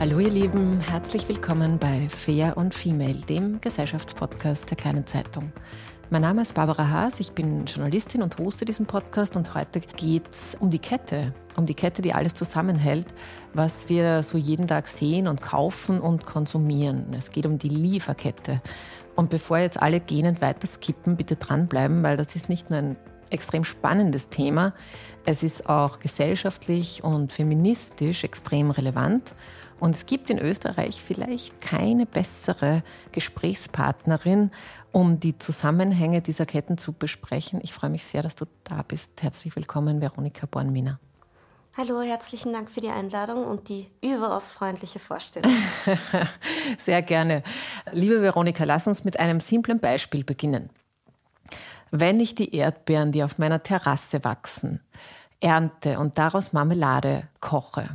Hallo ihr Lieben, herzlich willkommen bei Fair und Female, dem Gesellschaftspodcast der kleinen Zeitung. Mein Name ist Barbara Haas, ich bin Journalistin und hoste diesen Podcast und heute geht es um die Kette, um die Kette, die alles zusammenhält, was wir so jeden Tag sehen und kaufen und konsumieren. Es geht um die Lieferkette. Und bevor jetzt alle gähnend weiter skippen, bitte dranbleiben, weil das ist nicht nur ein extrem spannendes Thema, es ist auch gesellschaftlich und feministisch extrem relevant. Und es gibt in Österreich vielleicht keine bessere Gesprächspartnerin, um die Zusammenhänge dieser Ketten zu besprechen. Ich freue mich sehr, dass du da bist. Herzlich willkommen, Veronika Bornminer. Hallo, herzlichen Dank für die Einladung und die überaus freundliche Vorstellung. Sehr gerne. Liebe Veronika, lass uns mit einem simplen Beispiel beginnen. Wenn ich die Erdbeeren, die auf meiner Terrasse wachsen, ernte und daraus Marmelade koche,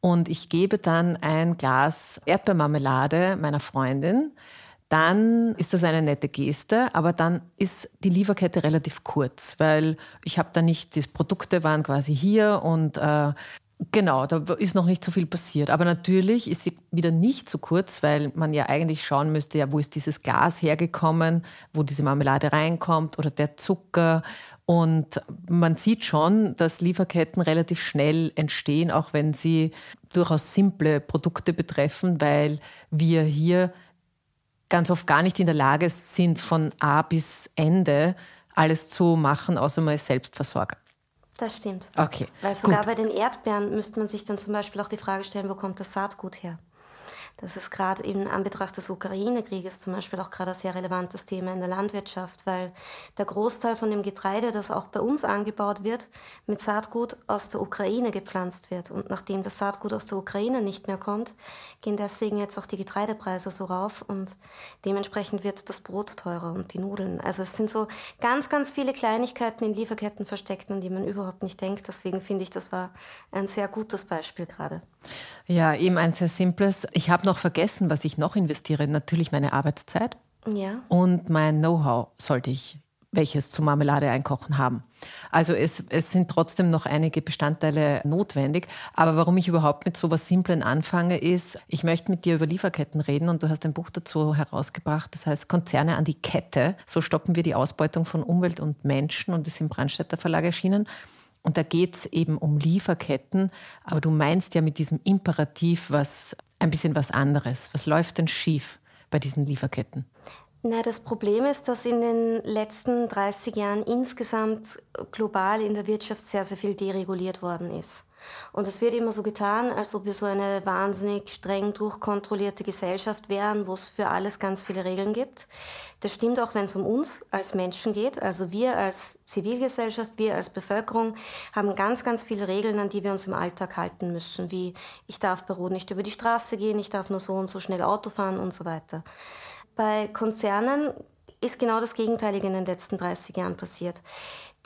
und ich gebe dann ein Glas Erdbeermarmelade meiner Freundin, dann ist das eine nette Geste, aber dann ist die Lieferkette relativ kurz, weil ich habe da nicht, die Produkte waren quasi hier und äh, genau, da ist noch nicht so viel passiert. Aber natürlich ist sie wieder nicht so kurz, weil man ja eigentlich schauen müsste, ja, wo ist dieses Glas hergekommen, wo diese Marmelade reinkommt oder der Zucker und man sieht schon, dass Lieferketten relativ schnell entstehen, auch wenn sie durchaus simple Produkte betreffen, weil wir hier ganz oft gar nicht in der Lage sind, von A bis Ende alles zu machen, außer man ist Selbstversorger. Das stimmt. Okay. Weil sogar gut. bei den Erdbeeren müsste man sich dann zum Beispiel auch die Frage stellen, wo kommt das Saatgut her? Das ist gerade in Anbetracht des Ukraine-Krieges zum Beispiel auch gerade ein sehr relevantes Thema in der Landwirtschaft, weil der Großteil von dem Getreide, das auch bei uns angebaut wird, mit Saatgut aus der Ukraine gepflanzt wird. Und nachdem das Saatgut aus der Ukraine nicht mehr kommt, gehen deswegen jetzt auch die Getreidepreise so rauf und dementsprechend wird das Brot teurer und die Nudeln. Also es sind so ganz, ganz viele Kleinigkeiten in Lieferketten versteckt, an die man überhaupt nicht denkt. Deswegen finde ich, das war ein sehr gutes Beispiel gerade. Ja, eben ein sehr simples. Ich habe noch vergessen, was ich noch investiere. Natürlich meine Arbeitszeit. Ja. Und mein Know-how sollte ich welches zum Marmelade einkochen haben. Also es, es sind trotzdem noch einige Bestandteile notwendig. Aber warum ich überhaupt mit so etwas Simplen anfange, ist, ich möchte mit dir über Lieferketten reden und du hast ein Buch dazu herausgebracht, das heißt Konzerne an die Kette. So stoppen wir die Ausbeutung von Umwelt und Menschen und ist im Brandstätter Verlag erschienen. Und da geht es eben um Lieferketten, aber du meinst ja mit diesem Imperativ was ein bisschen was anderes. Was läuft denn schief bei diesen Lieferketten? Na, das Problem ist, dass in den letzten 30 Jahren insgesamt global in der Wirtschaft sehr, sehr viel dereguliert worden ist. Und es wird immer so getan, als ob wir so eine wahnsinnig streng durchkontrollierte Gesellschaft wären, wo es für alles ganz viele Regeln gibt. Das stimmt auch, wenn es um uns als Menschen geht. Also wir als Zivilgesellschaft, wir als Bevölkerung haben ganz, ganz viele Regeln, an die wir uns im Alltag halten müssen, wie ich darf bei Rot nicht über die Straße gehen, ich darf nur so und so schnell Auto fahren und so weiter. Bei Konzernen ist genau das Gegenteilige in den letzten 30 Jahren passiert.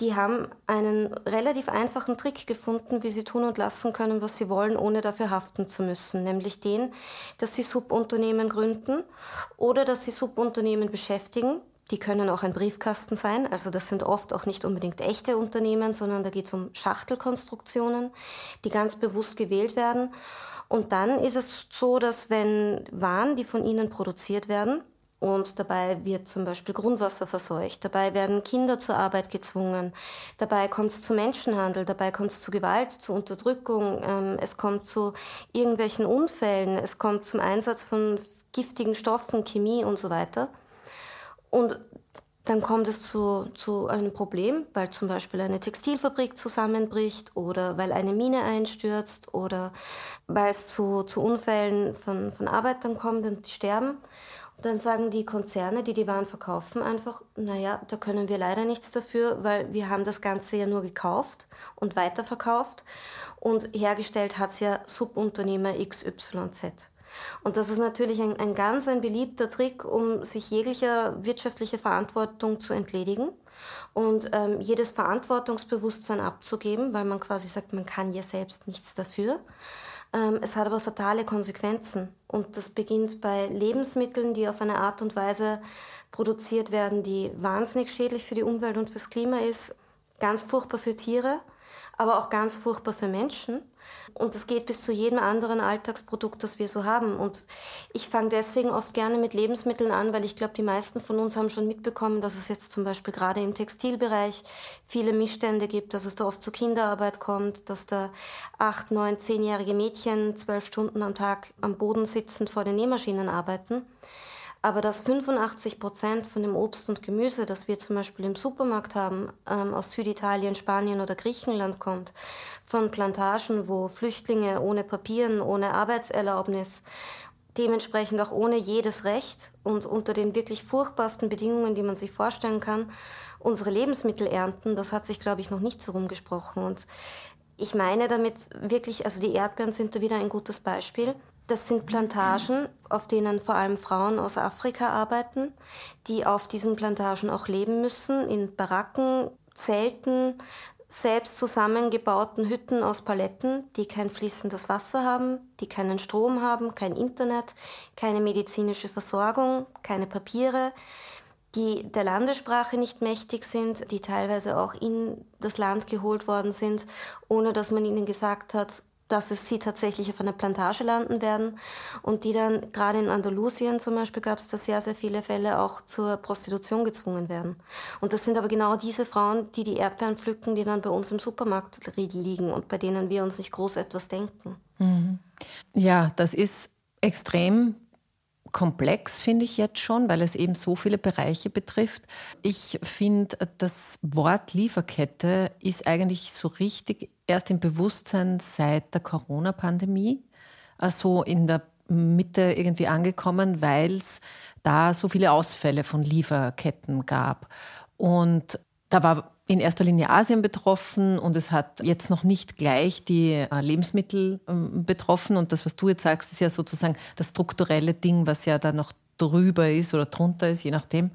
Die haben einen relativ einfachen Trick gefunden, wie sie tun und lassen können, was sie wollen, ohne dafür haften zu müssen. Nämlich den, dass sie Subunternehmen gründen oder dass sie Subunternehmen beschäftigen. Die können auch ein Briefkasten sein. Also das sind oft auch nicht unbedingt echte Unternehmen, sondern da geht es um Schachtelkonstruktionen, die ganz bewusst gewählt werden. Und dann ist es so, dass wenn Waren, die von ihnen produziert werden, und dabei wird zum Beispiel Grundwasser verseucht. Dabei werden Kinder zur Arbeit gezwungen. Dabei kommt es zu Menschenhandel. Dabei kommt es zu Gewalt, zu Unterdrückung. Ähm, es kommt zu irgendwelchen Unfällen. Es kommt zum Einsatz von giftigen Stoffen, Chemie und so weiter. Und dann kommt es zu, zu einem Problem, weil zum Beispiel eine Textilfabrik zusammenbricht oder weil eine Mine einstürzt oder weil es zu, zu Unfällen von, von Arbeitern kommt und die sterben dann sagen die Konzerne, die die Waren verkaufen, einfach, naja, da können wir leider nichts dafür, weil wir haben das Ganze ja nur gekauft und weiterverkauft und hergestellt hat es ja Subunternehmer XYZ. Und das ist natürlich ein, ein ganz ein beliebter Trick, um sich jeglicher wirtschaftlicher Verantwortung zu entledigen und ähm, jedes Verantwortungsbewusstsein abzugeben, weil man quasi sagt, man kann ja selbst nichts dafür. Ähm, es hat aber fatale Konsequenzen. Und das beginnt bei Lebensmitteln, die auf eine Art und Weise produziert werden, die wahnsinnig schädlich für die Umwelt und fürs Klima ist, ganz furchtbar für Tiere aber auch ganz furchtbar für Menschen. Und das geht bis zu jedem anderen Alltagsprodukt, das wir so haben. Und ich fange deswegen oft gerne mit Lebensmitteln an, weil ich glaube, die meisten von uns haben schon mitbekommen, dass es jetzt zum Beispiel gerade im Textilbereich viele Missstände gibt, dass es da oft zu Kinderarbeit kommt, dass da acht, neun, zehnjährige Mädchen zwölf Stunden am Tag am Boden sitzend vor den Nähmaschinen arbeiten aber dass 85 Prozent von dem Obst und Gemüse, das wir zum Beispiel im Supermarkt haben, ähm, aus Süditalien, Spanien oder Griechenland kommt, von Plantagen, wo Flüchtlinge ohne Papieren, ohne Arbeitserlaubnis, dementsprechend auch ohne jedes Recht und unter den wirklich furchtbarsten Bedingungen, die man sich vorstellen kann, unsere Lebensmittel ernten, das hat sich, glaube ich, noch nicht so rumgesprochen. Und ich meine damit wirklich, also die Erdbeeren sind da wieder ein gutes Beispiel. Das sind Plantagen, auf denen vor allem Frauen aus Afrika arbeiten, die auf diesen Plantagen auch leben müssen, in Baracken, Zelten, selbst zusammengebauten Hütten aus Paletten, die kein fließendes Wasser haben, die keinen Strom haben, kein Internet, keine medizinische Versorgung, keine Papiere, die der Landessprache nicht mächtig sind, die teilweise auch in das Land geholt worden sind, ohne dass man ihnen gesagt hat, dass es sie tatsächlich auf einer Plantage landen werden und die dann gerade in Andalusien zum Beispiel gab es da sehr, sehr viele Fälle auch zur Prostitution gezwungen werden. Und das sind aber genau diese Frauen, die die Erdbeeren pflücken, die dann bei uns im Supermarkt liegen und bei denen wir uns nicht groß etwas denken. Mhm. Ja, das ist extrem komplex, finde ich jetzt schon, weil es eben so viele Bereiche betrifft. Ich finde, das Wort Lieferkette ist eigentlich so richtig erst im Bewusstsein seit der Corona-Pandemie, also in der Mitte irgendwie angekommen, weil es da so viele Ausfälle von Lieferketten gab. Und da war in erster Linie Asien betroffen und es hat jetzt noch nicht gleich die äh, Lebensmittel ähm, betroffen. Und das, was du jetzt sagst, ist ja sozusagen das strukturelle Ding, was ja da noch drüber ist oder drunter ist, je nachdem.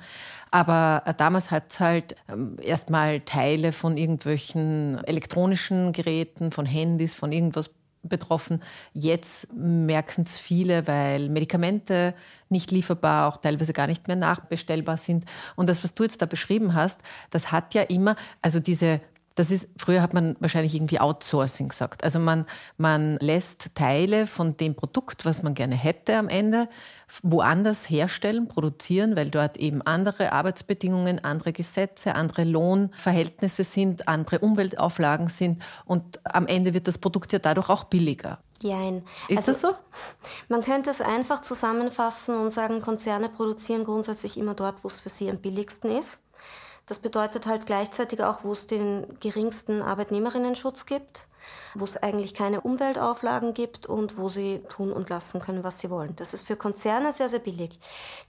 Aber äh, damals hat es halt ähm, erstmal Teile von irgendwelchen elektronischen Geräten, von Handys, von irgendwas betroffen. Jetzt merken es viele, weil Medikamente nicht lieferbar, auch teilweise gar nicht mehr nachbestellbar sind. Und das, was du jetzt da beschrieben hast, das hat ja immer, also diese das ist, früher hat man wahrscheinlich irgendwie Outsourcing gesagt. Also man, man lässt Teile von dem Produkt, was man gerne hätte am Ende, woanders herstellen, produzieren, weil dort eben andere Arbeitsbedingungen, andere Gesetze, andere Lohnverhältnisse sind, andere Umweltauflagen sind und am Ende wird das Produkt ja dadurch auch billiger. Jein. Ist also, das so? Man könnte es einfach zusammenfassen und sagen, Konzerne produzieren grundsätzlich immer dort, wo es für sie am billigsten ist. Das bedeutet halt gleichzeitig auch, wo es den geringsten Arbeitnehmerinnenschutz gibt, wo es eigentlich keine Umweltauflagen gibt und wo sie tun und lassen können, was sie wollen. Das ist für Konzerne sehr, sehr billig.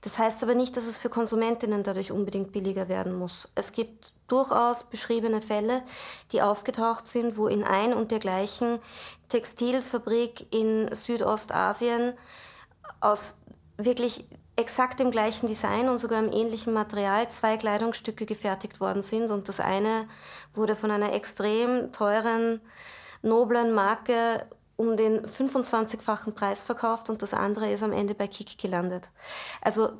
Das heißt aber nicht, dass es für Konsumentinnen dadurch unbedingt billiger werden muss. Es gibt durchaus beschriebene Fälle, die aufgetaucht sind, wo in ein und der gleichen Textilfabrik in Südostasien aus wirklich exakt im gleichen Design und sogar im ähnlichen Material zwei Kleidungsstücke gefertigt worden sind. Und das eine wurde von einer extrem teuren, noblen Marke um den 25-fachen Preis verkauft und das andere ist am Ende bei Kik gelandet. Also,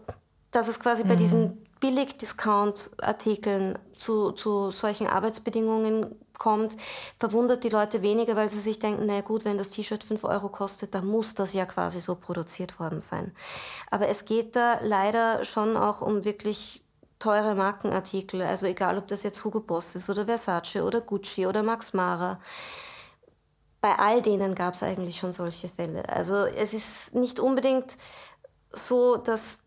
dass es quasi mhm. bei diesen Billig-Discount-Artikeln zu, zu solchen Arbeitsbedingungen kommt, verwundert die Leute weniger, weil sie sich denken, na gut, wenn das T-Shirt 5 Euro kostet, dann muss das ja quasi so produziert worden sein. Aber es geht da leider schon auch um wirklich teure Markenartikel, also egal ob das jetzt Hugo Boss ist oder Versace oder Gucci oder Max Mara. Bei all denen gab es eigentlich schon solche Fälle. Also es ist nicht unbedingt so, dass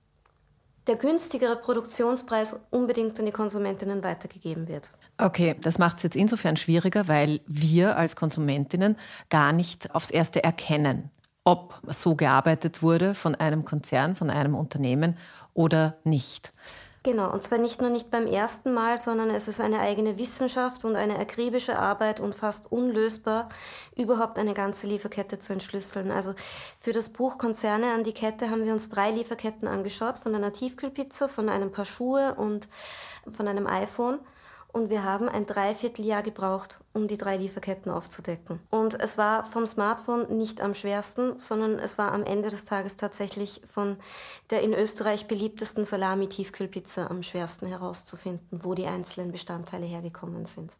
der günstigere Produktionspreis unbedingt an die Konsumentinnen weitergegeben wird. Okay, das macht es jetzt insofern schwieriger, weil wir als Konsumentinnen gar nicht aufs Erste erkennen, ob so gearbeitet wurde von einem Konzern, von einem Unternehmen oder nicht. Genau, und zwar nicht nur nicht beim ersten Mal, sondern es ist eine eigene Wissenschaft und eine akribische Arbeit und fast unlösbar, überhaupt eine ganze Lieferkette zu entschlüsseln. Also für das Buch Konzerne an die Kette haben wir uns drei Lieferketten angeschaut, von einer Tiefkühlpizza, von einem Paar Schuhe und von einem iPhone und wir haben ein Dreivierteljahr gebraucht, um die drei Lieferketten aufzudecken. Und es war vom Smartphone nicht am schwersten, sondern es war am Ende des Tages tatsächlich von der in Österreich beliebtesten Salami-Tiefkühlpizza am schwersten herauszufinden, wo die einzelnen Bestandteile hergekommen sind.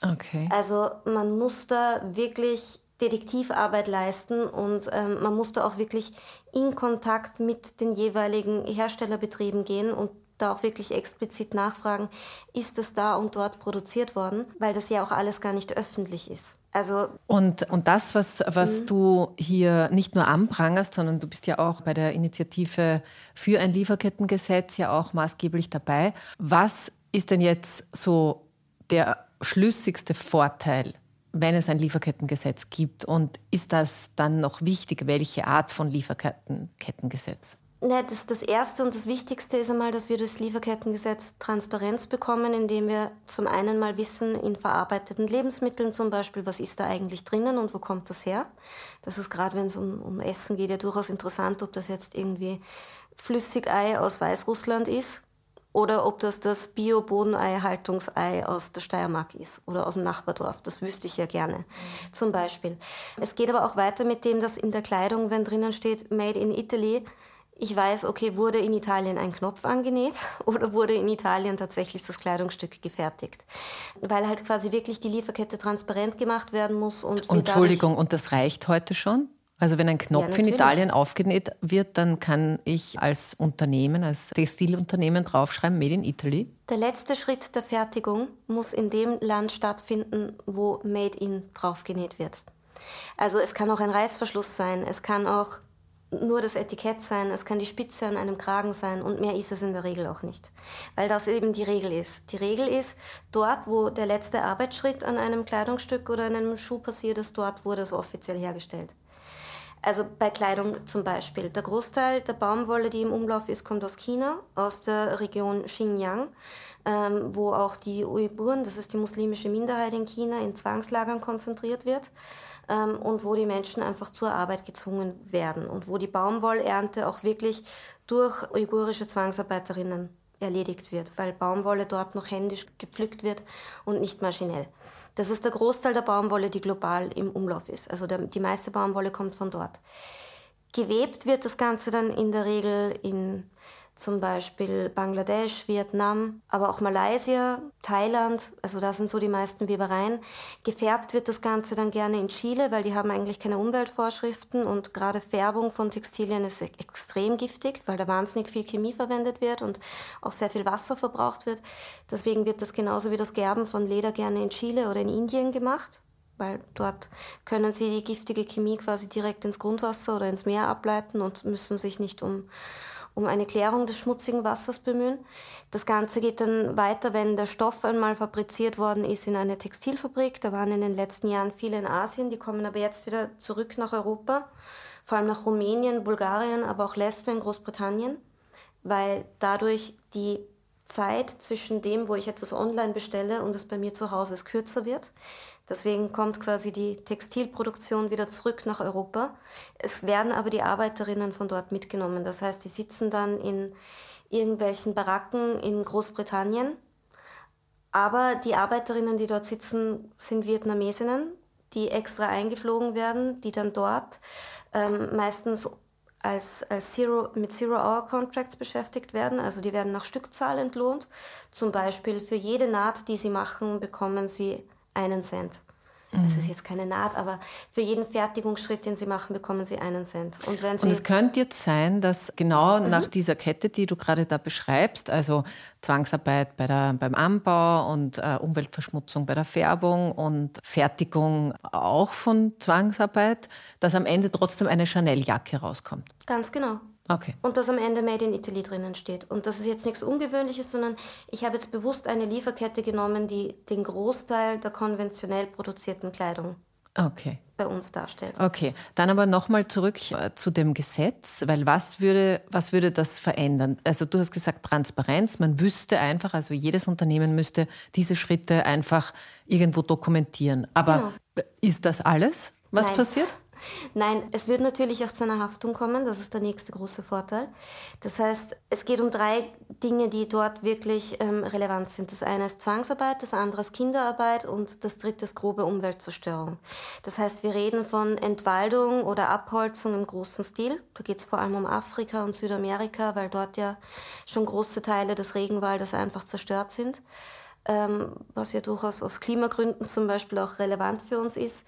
Okay. Also man muss da wirklich Detektivarbeit leisten und ähm, man musste auch wirklich in Kontakt mit den jeweiligen Herstellerbetrieben gehen und da auch wirklich explizit nachfragen, ist es da und dort produziert worden, weil das ja auch alles gar nicht öffentlich ist. Also und, und das, was, was mhm. du hier nicht nur anprangerst, sondern du bist ja auch bei der Initiative für ein Lieferkettengesetz ja auch maßgeblich dabei. Was ist denn jetzt so der schlüssigste Vorteil, wenn es ein Lieferkettengesetz gibt? Und ist das dann noch wichtig, welche Art von Lieferkettengesetz? Ne, das, das Erste und das Wichtigste ist einmal, dass wir das Lieferkettengesetz Transparenz bekommen, indem wir zum einen mal wissen, in verarbeiteten Lebensmitteln zum Beispiel, was ist da eigentlich drinnen und wo kommt das her. Das ist gerade, wenn es um, um Essen geht, ja durchaus interessant, ob das jetzt irgendwie Flüssigei aus Weißrussland ist oder ob das das Bio-Bodenei-Haltungsei aus der Steiermark ist oder aus dem Nachbardorf. Das wüsste ich ja gerne, mhm. zum Beispiel. Es geht aber auch weiter mit dem, dass in der Kleidung, wenn drinnen steht Made in Italy, ich weiß, okay, wurde in Italien ein Knopf angenäht oder wurde in Italien tatsächlich das Kleidungsstück gefertigt? Weil halt quasi wirklich die Lieferkette transparent gemacht werden muss. Und Entschuldigung, und das reicht heute schon? Also wenn ein Knopf ja, in Italien aufgenäht wird, dann kann ich als Unternehmen, als Textilunternehmen draufschreiben, Made in Italy? Der letzte Schritt der Fertigung muss in dem Land stattfinden, wo Made in draufgenäht wird. Also es kann auch ein Reißverschluss sein, es kann auch nur das Etikett sein, es kann die Spitze an einem Kragen sein und mehr ist es in der Regel auch nicht. Weil das eben die Regel ist. Die Regel ist, dort, wo der letzte Arbeitsschritt an einem Kleidungsstück oder an einem Schuh passiert ist, dort wurde es offiziell hergestellt. Also bei Kleidung zum Beispiel. Der Großteil der Baumwolle, die im Umlauf ist, kommt aus China, aus der Region Xinjiang, ähm, wo auch die Uiguren, das ist die muslimische Minderheit in China, in Zwangslagern konzentriert wird ähm, und wo die Menschen einfach zur Arbeit gezwungen werden und wo die Baumwollernte auch wirklich durch uigurische Zwangsarbeiterinnen erledigt wird, weil Baumwolle dort noch händisch gepflückt wird und nicht maschinell. Das ist der Großteil der Baumwolle, die global im Umlauf ist. Also der, die meiste Baumwolle kommt von dort. Gewebt wird das Ganze dann in der Regel in zum Beispiel Bangladesch, Vietnam, aber auch Malaysia, Thailand, also da sind so die meisten Webereien. Gefärbt wird das Ganze dann gerne in Chile, weil die haben eigentlich keine Umweltvorschriften und gerade Färbung von Textilien ist extrem giftig, weil da wahnsinnig viel Chemie verwendet wird und auch sehr viel Wasser verbraucht wird. Deswegen wird das genauso wie das Gerben von Leder gerne in Chile oder in Indien gemacht weil dort können sie die giftige Chemie quasi direkt ins Grundwasser oder ins Meer ableiten und müssen sich nicht um um eine Klärung des schmutzigen Wassers bemühen. Das Ganze geht dann weiter, wenn der Stoff einmal fabriziert worden ist in eine Textilfabrik. Da waren in den letzten Jahren viele in Asien, die kommen aber jetzt wieder zurück nach Europa, vor allem nach Rumänien, Bulgarien, aber auch Leicester in Großbritannien, weil dadurch die Zeit zwischen dem, wo ich etwas online bestelle und es bei mir zu Hause ist, kürzer wird. Deswegen kommt quasi die Textilproduktion wieder zurück nach Europa. Es werden aber die Arbeiterinnen von dort mitgenommen. Das heißt, die sitzen dann in irgendwelchen Baracken in Großbritannien. Aber die Arbeiterinnen, die dort sitzen, sind Vietnamesinnen, die extra eingeflogen werden, die dann dort ähm, meistens als, als Zero, mit Zero-Hour-Contracts beschäftigt werden. Also die werden nach Stückzahl entlohnt. Zum Beispiel für jede Naht, die sie machen, bekommen sie einen Cent. Mhm. Das ist jetzt keine Naht, aber für jeden Fertigungsschritt, den Sie machen, bekommen Sie einen Cent. Und, wenn Sie Und es könnte jetzt sein, dass genau mhm. nach dieser Kette, die du gerade da beschreibst, also Zwangsarbeit bei der, beim Anbau und äh, Umweltverschmutzung bei der Färbung und Fertigung auch von Zwangsarbeit, dass am Ende trotzdem eine Chanel-Jacke rauskommt. Ganz genau. Okay. Und dass am Ende Made in Italy drinnen steht. Und das ist jetzt nichts Ungewöhnliches, sondern ich habe jetzt bewusst eine Lieferkette genommen, die den Großteil der konventionell produzierten Kleidung okay. bei uns darstellt. Okay, dann aber nochmal zurück äh, zu dem Gesetz, weil was würde, was würde das verändern? Also du hast gesagt Transparenz, man wüsste einfach, also jedes Unternehmen müsste diese Schritte einfach irgendwo dokumentieren. Aber genau. ist das alles, was Nein. passiert? Nein, es wird natürlich auch zu einer Haftung kommen, das ist der nächste große Vorteil. Das heißt, es geht um drei Dinge, die dort wirklich ähm, relevant sind. Das eine ist Zwangsarbeit, das andere ist Kinderarbeit und das dritte ist grobe Umweltzerstörung. Das heißt, wir reden von Entwaldung oder Abholzung im großen Stil. Da geht es vor allem um Afrika und Südamerika, weil dort ja schon große Teile des Regenwaldes einfach zerstört sind. Ähm, was ja durchaus aus Klimagründen zum Beispiel auch relevant für uns ist.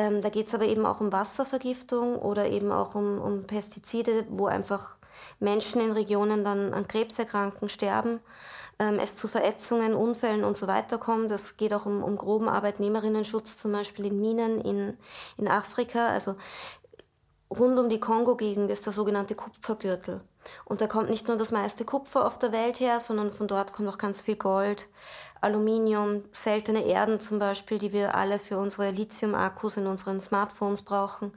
Ähm, da geht es aber eben auch um Wasservergiftung oder eben auch um, um Pestizide, wo einfach Menschen in Regionen dann an Krebs erkranken, sterben, ähm, es zu Verätzungen, Unfällen und so weiter kommt. Es geht auch um, um groben Arbeitnehmerinnenschutz, zum Beispiel in Minen in, in Afrika. Also rund um die Kongo-Gegend ist der sogenannte Kupfergürtel. Und da kommt nicht nur das meiste Kupfer auf der Welt her, sondern von dort kommt auch ganz viel Gold, Aluminium, seltene Erden zum Beispiel, die wir alle für unsere Lithium-Akkus in unseren Smartphones brauchen,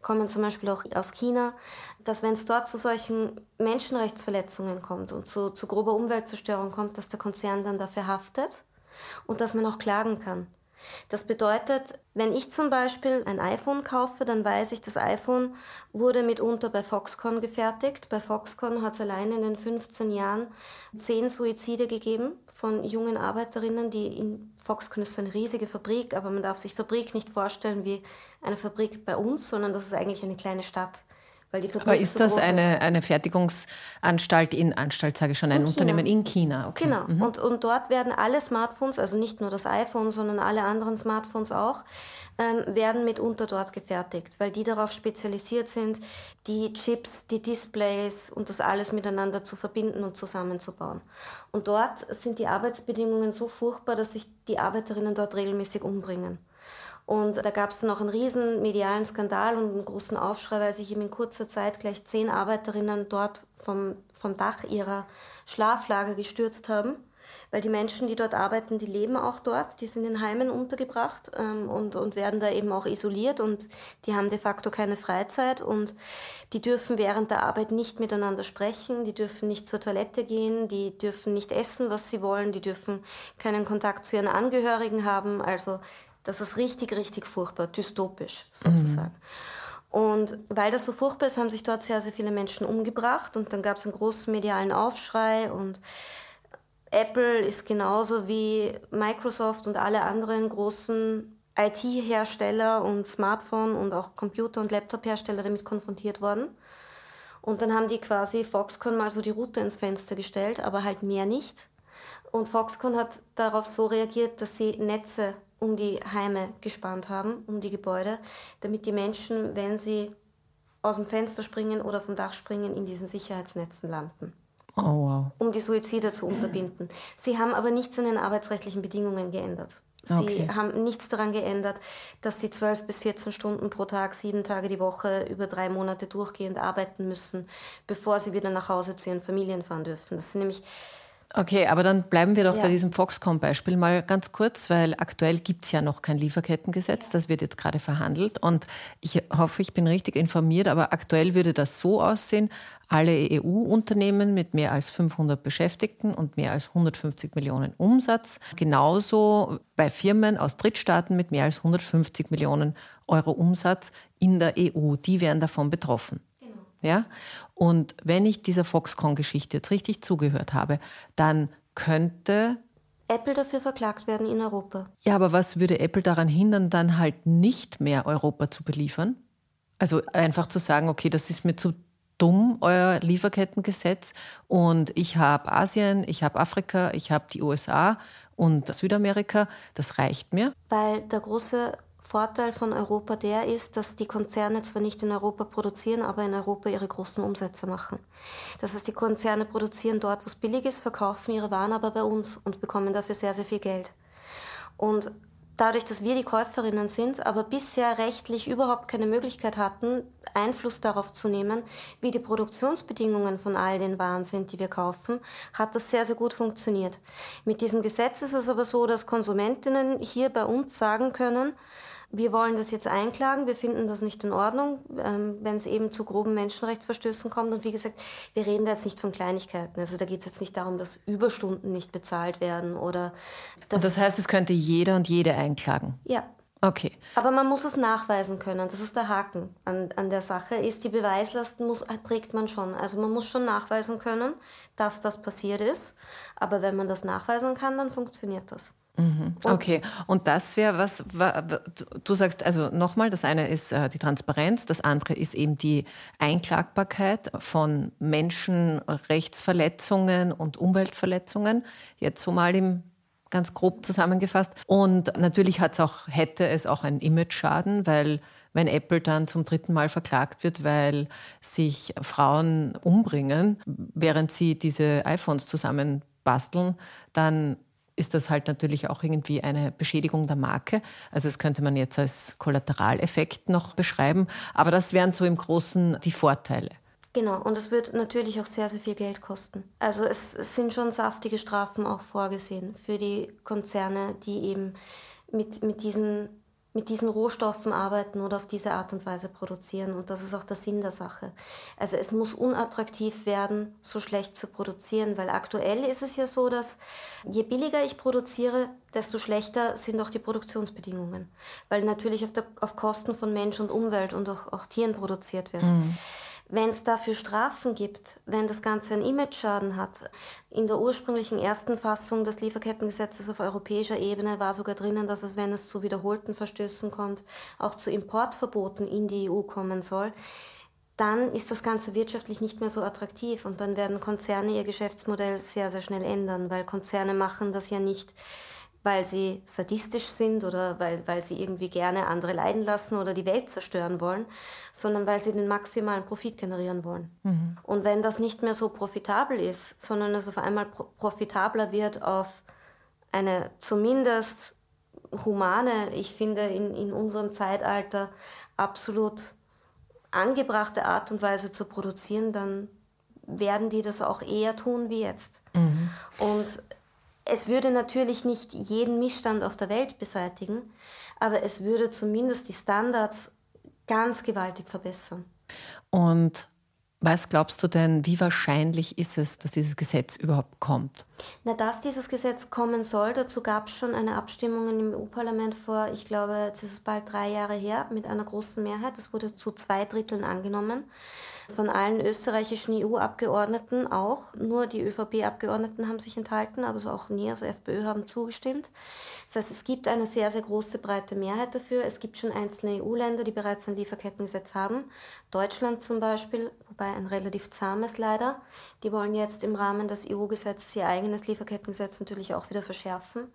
kommen zum Beispiel auch aus China, dass wenn es dort zu solchen Menschenrechtsverletzungen kommt und zu, zu grober Umweltzerstörung kommt, dass der Konzern dann dafür haftet und dass man auch klagen kann. Das bedeutet, wenn ich zum Beispiel ein iPhone kaufe, dann weiß ich, das iPhone wurde mitunter bei Foxconn gefertigt. Bei Foxconn hat es allein in den 15 Jahren zehn Suizide gegeben von jungen Arbeiterinnen, die in Foxconn ist so eine riesige Fabrik, aber man darf sich Fabrik nicht vorstellen wie eine Fabrik bei uns, sondern das ist eigentlich eine kleine Stadt. Weil die Aber ist so das eine, ist. eine Fertigungsanstalt in Anstalt, sage ich schon, ein in Unternehmen China. in China? Okay. Genau. Mhm. Und, und dort werden alle Smartphones, also nicht nur das iPhone, sondern alle anderen Smartphones auch, ähm, werden mitunter dort gefertigt, weil die darauf spezialisiert sind, die Chips, die Displays und das alles miteinander zu verbinden und zusammenzubauen. Und dort sind die Arbeitsbedingungen so furchtbar, dass sich die Arbeiterinnen dort regelmäßig umbringen. Und da gab es dann auch einen riesen medialen Skandal und einen großen Aufschrei, weil sich eben in kurzer Zeit gleich zehn Arbeiterinnen dort vom, vom Dach ihrer Schlaflager gestürzt haben. Weil die Menschen, die dort arbeiten, die leben auch dort, die sind in Heimen untergebracht ähm, und, und werden da eben auch isoliert und die haben de facto keine Freizeit und die dürfen während der Arbeit nicht miteinander sprechen, die dürfen nicht zur Toilette gehen, die dürfen nicht essen, was sie wollen, die dürfen keinen Kontakt zu ihren Angehörigen haben. Also das ist richtig, richtig furchtbar, dystopisch sozusagen. Mhm. Und weil das so furchtbar ist, haben sich dort sehr, sehr viele Menschen umgebracht und dann gab es einen großen medialen Aufschrei und Apple ist genauso wie Microsoft und alle anderen großen IT-Hersteller und Smartphone- und auch Computer- und Laptop-Hersteller damit konfrontiert worden. Und dann haben die quasi Foxconn mal so die Route ins Fenster gestellt, aber halt mehr nicht. Und Foxconn hat darauf so reagiert, dass sie Netze um die Heime gespannt haben, um die Gebäude, damit die Menschen, wenn sie aus dem Fenster springen oder vom Dach springen, in diesen Sicherheitsnetzen landen. Oh, wow. Um die Suizide zu unterbinden. Sie haben aber nichts an den arbeitsrechtlichen Bedingungen geändert. Sie okay. haben nichts daran geändert, dass sie 12 bis 14 Stunden pro Tag, sieben Tage die Woche über drei Monate durchgehend arbeiten müssen, bevor sie wieder nach Hause zu ihren Familien fahren dürfen. Das sind nämlich Okay, aber dann bleiben wir doch ja. bei diesem Foxconn-Beispiel mal ganz kurz, weil aktuell gibt es ja noch kein Lieferkettengesetz. Ja. Das wird jetzt gerade verhandelt. Und ich hoffe, ich bin richtig informiert, aber aktuell würde das so aussehen, alle EU-Unternehmen mit mehr als 500 Beschäftigten und mehr als 150 Millionen Umsatz, genauso bei Firmen aus Drittstaaten mit mehr als 150 Millionen Euro Umsatz in der EU, die wären davon betroffen. Ja? Und wenn ich dieser Foxconn-Geschichte jetzt richtig zugehört habe, dann könnte Apple dafür verklagt werden in Europa. Ja, aber was würde Apple daran hindern, dann halt nicht mehr Europa zu beliefern? Also einfach zu sagen, okay, das ist mir zu dumm, euer Lieferkettengesetz. Und ich habe Asien, ich habe Afrika, ich habe die USA und Südamerika. Das reicht mir. Weil der große Vorteil von Europa der ist, dass die Konzerne zwar nicht in Europa produzieren, aber in Europa ihre großen Umsätze machen. Das heißt, die Konzerne produzieren dort, wo es billig ist, verkaufen ihre Waren aber bei uns und bekommen dafür sehr, sehr viel Geld. Und dadurch, dass wir die Käuferinnen sind, aber bisher rechtlich überhaupt keine Möglichkeit hatten, Einfluss darauf zu nehmen, wie die Produktionsbedingungen von all den Waren sind, die wir kaufen, hat das sehr, sehr gut funktioniert. Mit diesem Gesetz ist es aber so, dass Konsumentinnen hier bei uns sagen können, wir wollen das jetzt einklagen, wir finden das nicht in Ordnung, ähm, wenn es eben zu groben Menschenrechtsverstößen kommt. Und wie gesagt, wir reden da jetzt nicht von Kleinigkeiten. Also da geht es jetzt nicht darum, dass Überstunden nicht bezahlt werden oder. und das heißt, es könnte jeder und jede einklagen? Ja. Okay. Aber man muss es nachweisen können. Das ist der Haken an, an der Sache. Ist die Beweislast muss, trägt man schon. Also man muss schon nachweisen können, dass das passiert ist. Aber wenn man das nachweisen kann, dann funktioniert das. Mhm. Okay, und das wäre was, du sagst also nochmal, das eine ist äh, die Transparenz, das andere ist eben die Einklagbarkeit von Menschenrechtsverletzungen und Umweltverletzungen, jetzt so mal im ganz grob zusammengefasst. Und natürlich hat's auch, hätte es auch einen Image-Schaden, weil wenn Apple dann zum dritten Mal verklagt wird, weil sich Frauen umbringen, während sie diese iPhones zusammen basteln, dann ist das halt natürlich auch irgendwie eine Beschädigung der Marke. Also das könnte man jetzt als Kollateraleffekt noch beschreiben. Aber das wären so im Großen die Vorteile. Genau, und es wird natürlich auch sehr, sehr viel Geld kosten. Also es, es sind schon saftige Strafen auch vorgesehen für die Konzerne, die eben mit, mit diesen mit diesen Rohstoffen arbeiten oder auf diese Art und Weise produzieren. Und das ist auch der Sinn der Sache. Also es muss unattraktiv werden, so schlecht zu produzieren, weil aktuell ist es ja so, dass je billiger ich produziere, desto schlechter sind auch die Produktionsbedingungen, weil natürlich auf, der, auf Kosten von Mensch und Umwelt und auch, auch Tieren produziert wird. Mhm. Wenn es dafür Strafen gibt, wenn das Ganze einen Image-Schaden hat, in der ursprünglichen ersten Fassung des Lieferkettengesetzes auf europäischer Ebene war sogar drinnen, dass es, wenn es zu wiederholten Verstößen kommt, auch zu Importverboten in die EU kommen soll dann ist das Ganze wirtschaftlich nicht mehr so attraktiv und dann werden Konzerne ihr Geschäftsmodell sehr, sehr schnell ändern, weil Konzerne machen das ja nicht weil sie sadistisch sind oder weil, weil sie irgendwie gerne andere leiden lassen oder die Welt zerstören wollen, sondern weil sie den maximalen Profit generieren wollen. Mhm. Und wenn das nicht mehr so profitabel ist, sondern es auf einmal profitabler wird auf eine zumindest humane, ich finde in, in unserem Zeitalter absolut angebrachte Art und Weise zu produzieren, dann werden die das auch eher tun wie jetzt. Mhm. Und es würde natürlich nicht jeden Missstand auf der Welt beseitigen, aber es würde zumindest die Standards ganz gewaltig verbessern. Und was glaubst du denn, wie wahrscheinlich ist es, dass dieses Gesetz überhaupt kommt? Na, dass dieses Gesetz kommen soll, dazu gab es schon eine Abstimmung im EU-Parlament vor, ich glaube, jetzt ist es bald drei Jahre her, mit einer großen Mehrheit. Das wurde zu zwei Dritteln angenommen von allen österreichischen EU-Abgeordneten auch. Nur die ÖVP-Abgeordneten haben sich enthalten, aber so auch nie, also FPÖ haben zugestimmt. Das heißt, es gibt eine sehr, sehr große, breite Mehrheit dafür. Es gibt schon einzelne EU-Länder, die bereits ein Lieferkettengesetz haben. Deutschland zum Beispiel, wobei ein relativ zahmes leider. Die wollen jetzt im Rahmen des EU-Gesetzes ihr eigenes Lieferkettengesetz natürlich auch wieder verschärfen.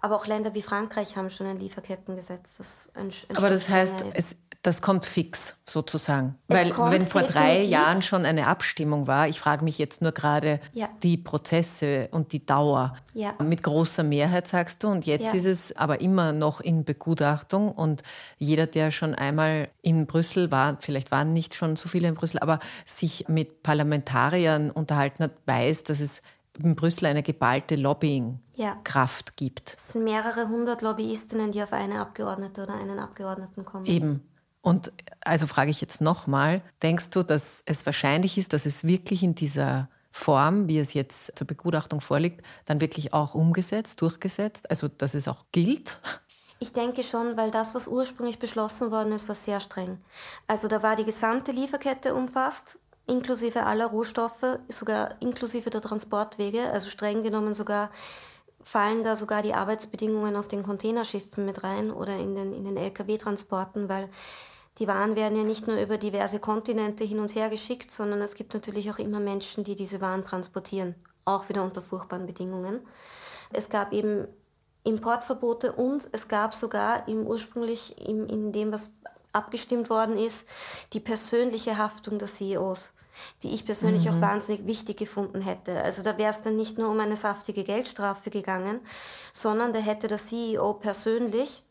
Aber auch Länder wie Frankreich haben schon ein Lieferkettengesetz. Das ein, ein Aber das heißt, es, das kommt fix sozusagen. Es Weil wenn vor drei Jahren schon eine Abstimmung war, ich frage mich jetzt nur gerade ja. die Prozesse und die Dauer. Ja. Mit großer Mehrheit sagst du und jetzt ja. ist es aber immer noch in Begutachtung und jeder, der schon einmal in Brüssel war, vielleicht waren nicht schon so viele in Brüssel, aber sich mit Parlamentariern unterhalten hat, weiß, dass es in Brüssel eine geballte Lobbying-Kraft ja. gibt. Es sind mehrere hundert Lobbyistinnen, die auf eine Abgeordnete oder einen Abgeordneten kommen. Eben. Und also frage ich jetzt nochmal, denkst du, dass es wahrscheinlich ist, dass es wirklich in dieser Form, wie es jetzt zur Begutachtung vorliegt, dann wirklich auch umgesetzt, durchgesetzt, also dass es auch gilt? Ich denke schon, weil das, was ursprünglich beschlossen worden ist, war sehr streng. Also da war die gesamte Lieferkette umfasst, inklusive aller Rohstoffe, sogar inklusive der Transportwege, also streng genommen sogar fallen da sogar die Arbeitsbedingungen auf den Containerschiffen mit rein oder in den, in den Lkw-Transporten, weil die Waren werden ja nicht nur über diverse Kontinente hin und her geschickt, sondern es gibt natürlich auch immer Menschen, die diese Waren transportieren, auch wieder unter furchtbaren Bedingungen. Es gab eben Importverbote und es gab sogar im ursprünglich im, in dem, was abgestimmt worden ist, die persönliche Haftung der CEOs, die ich persönlich mhm. auch wahnsinnig wichtig gefunden hätte. Also da wäre es dann nicht nur um eine saftige Geldstrafe gegangen, sondern da hätte der CEO persönlich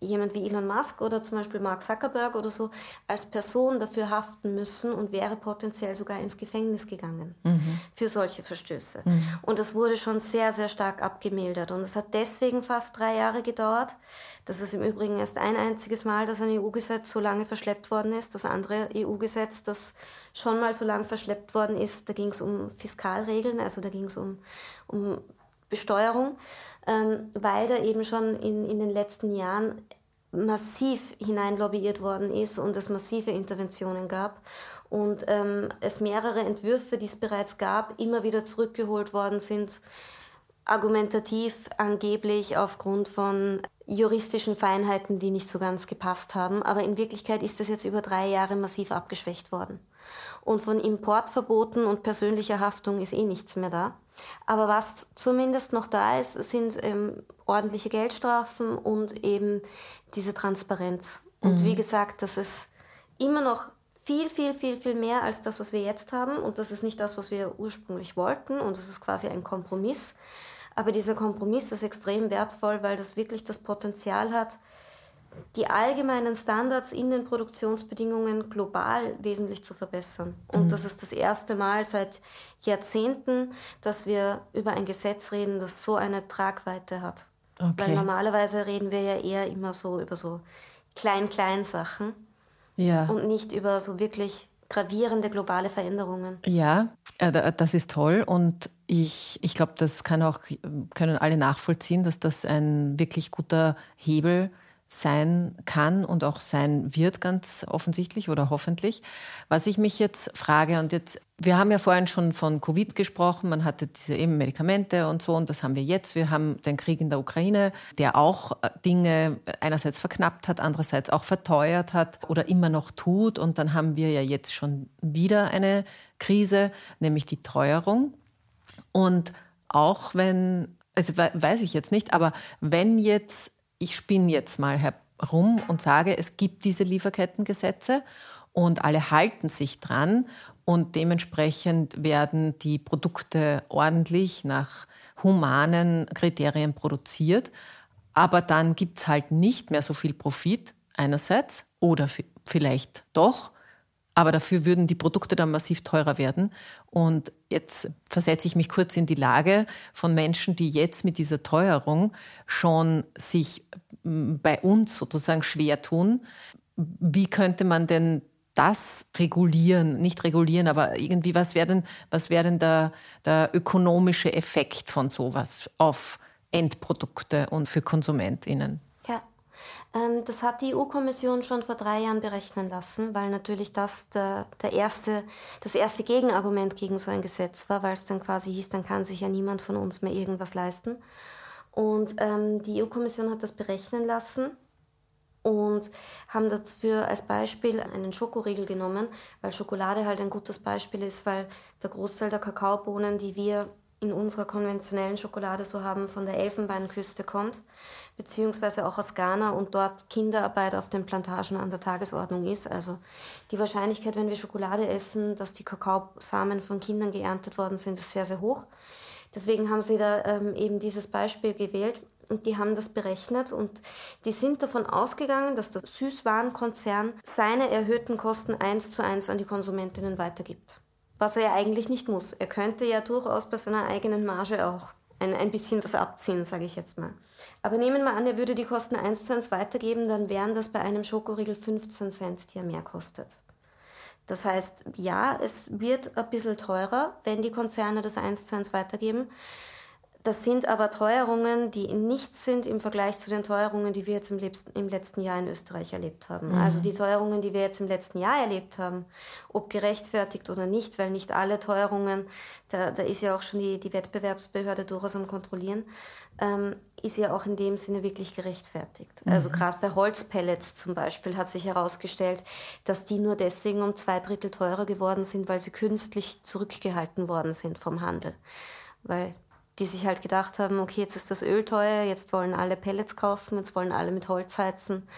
jemand wie Elon Musk oder zum Beispiel Mark Zuckerberg oder so als Person dafür haften müssen und wäre potenziell sogar ins Gefängnis gegangen mhm. für solche Verstöße. Mhm. Und das wurde schon sehr, sehr stark abgemildert. Und es hat deswegen fast drei Jahre gedauert. Das ist im Übrigen erst ein einziges Mal, dass ein EU-Gesetz so lange verschleppt worden ist. Das andere EU-Gesetz, das schon mal so lange verschleppt worden ist, da ging es um Fiskalregeln, also da ging es um, um Besteuerung, ähm, weil da eben schon in, in den letzten Jahren massiv hineinlobbyiert worden ist und es massive Interventionen gab und ähm, es mehrere Entwürfe, die es bereits gab, immer wieder zurückgeholt worden sind, argumentativ angeblich aufgrund von juristischen Feinheiten, die nicht so ganz gepasst haben. Aber in Wirklichkeit ist das jetzt über drei Jahre massiv abgeschwächt worden. Und von Importverboten und persönlicher Haftung ist eh nichts mehr da. Aber was zumindest noch da ist, sind ähm, ordentliche Geldstrafen und eben diese Transparenz. Und mhm. wie gesagt, das ist immer noch viel, viel, viel, viel mehr als das, was wir jetzt haben. Und das ist nicht das, was wir ursprünglich wollten. Und es ist quasi ein Kompromiss. Aber dieser Kompromiss ist extrem wertvoll, weil das wirklich das Potenzial hat, die allgemeinen Standards in den Produktionsbedingungen global wesentlich zu verbessern. Und mhm. das ist das erste Mal seit Jahrzehnten, dass wir über ein Gesetz reden, das so eine Tragweite hat. Okay. Weil normalerweise reden wir ja eher immer so über so klein-klein Sachen ja. und nicht über so wirklich gravierende globale Veränderungen. Ja, äh, das ist toll und ich, ich glaube, das kann auch, können alle nachvollziehen, dass das ein wirklich guter Hebel ist sein kann und auch sein wird, ganz offensichtlich oder hoffentlich. Was ich mich jetzt frage, und jetzt, wir haben ja vorhin schon von Covid gesprochen, man hatte diese eben Medikamente und so, und das haben wir jetzt. Wir haben den Krieg in der Ukraine, der auch äh, Dinge einerseits verknappt hat, andererseits auch verteuert hat oder immer noch tut. Und dann haben wir ja jetzt schon wieder eine Krise, nämlich die Teuerung. Und auch wenn, also weiß ich jetzt nicht, aber wenn jetzt ich spinne jetzt mal herum und sage, es gibt diese Lieferkettengesetze und alle halten sich dran und dementsprechend werden die Produkte ordentlich nach humanen Kriterien produziert. Aber dann gibt es halt nicht mehr so viel Profit einerseits oder vielleicht doch aber dafür würden die Produkte dann massiv teurer werden. Und jetzt versetze ich mich kurz in die Lage von Menschen, die jetzt mit dieser Teuerung schon sich bei uns sozusagen schwer tun. Wie könnte man denn das regulieren, nicht regulieren, aber irgendwie, was wäre denn, was wär denn der, der ökonomische Effekt von sowas auf Endprodukte und für KonsumentInnen? Ähm, das hat die EU-Kommission schon vor drei Jahren berechnen lassen, weil natürlich das der, der erste, das erste Gegenargument gegen so ein Gesetz war, weil es dann quasi hieß, dann kann sich ja niemand von uns mehr irgendwas leisten. Und ähm, die EU-Kommission hat das berechnen lassen und haben dafür als Beispiel einen Schokoriegel genommen, weil Schokolade halt ein gutes Beispiel ist, weil der Großteil der Kakaobohnen, die wir in unserer konventionellen Schokolade so haben, von der Elfenbeinküste kommt beziehungsweise auch aus Ghana und dort Kinderarbeit auf den Plantagen an der Tagesordnung ist. Also die Wahrscheinlichkeit, wenn wir Schokolade essen, dass die Kakaosamen von Kindern geerntet worden sind, ist sehr, sehr hoch. Deswegen haben sie da ähm, eben dieses Beispiel gewählt und die haben das berechnet und die sind davon ausgegangen, dass der Süßwarenkonzern seine erhöhten Kosten eins zu eins an die Konsumentinnen weitergibt. was er ja eigentlich nicht muss. Er könnte ja durchaus bei seiner eigenen Marge auch ein, ein bisschen was abziehen, sage ich jetzt mal. Aber nehmen wir an, er würde die Kosten eins zu eins weitergeben, dann wären das bei einem Schokoriegel 15 Cent, die er mehr kostet. Das heißt, ja, es wird ein bisschen teurer, wenn die Konzerne das eins zu eins weitergeben. Das sind aber Teuerungen, die nichts sind im Vergleich zu den Teuerungen, die wir jetzt im, im letzten Jahr in Österreich erlebt haben. Mhm. Also die Teuerungen, die wir jetzt im letzten Jahr erlebt haben, ob gerechtfertigt oder nicht, weil nicht alle Teuerungen, da, da ist ja auch schon die, die Wettbewerbsbehörde durchaus am Kontrollieren, ähm, ist ja auch in dem Sinne wirklich gerechtfertigt. Also mhm. Also gerade bei Holzpellets zum Beispiel hat sich herausgestellt, dass die nur deswegen um zwei Drittel teurer geworden sind, weil sie künstlich zurückgehalten worden sind vom Handel. Weil die sich halt gedacht haben, okay, jetzt ist das Öl teuer, jetzt wollen alle Pellets kaufen, jetzt wollen alle mit Holz heizen.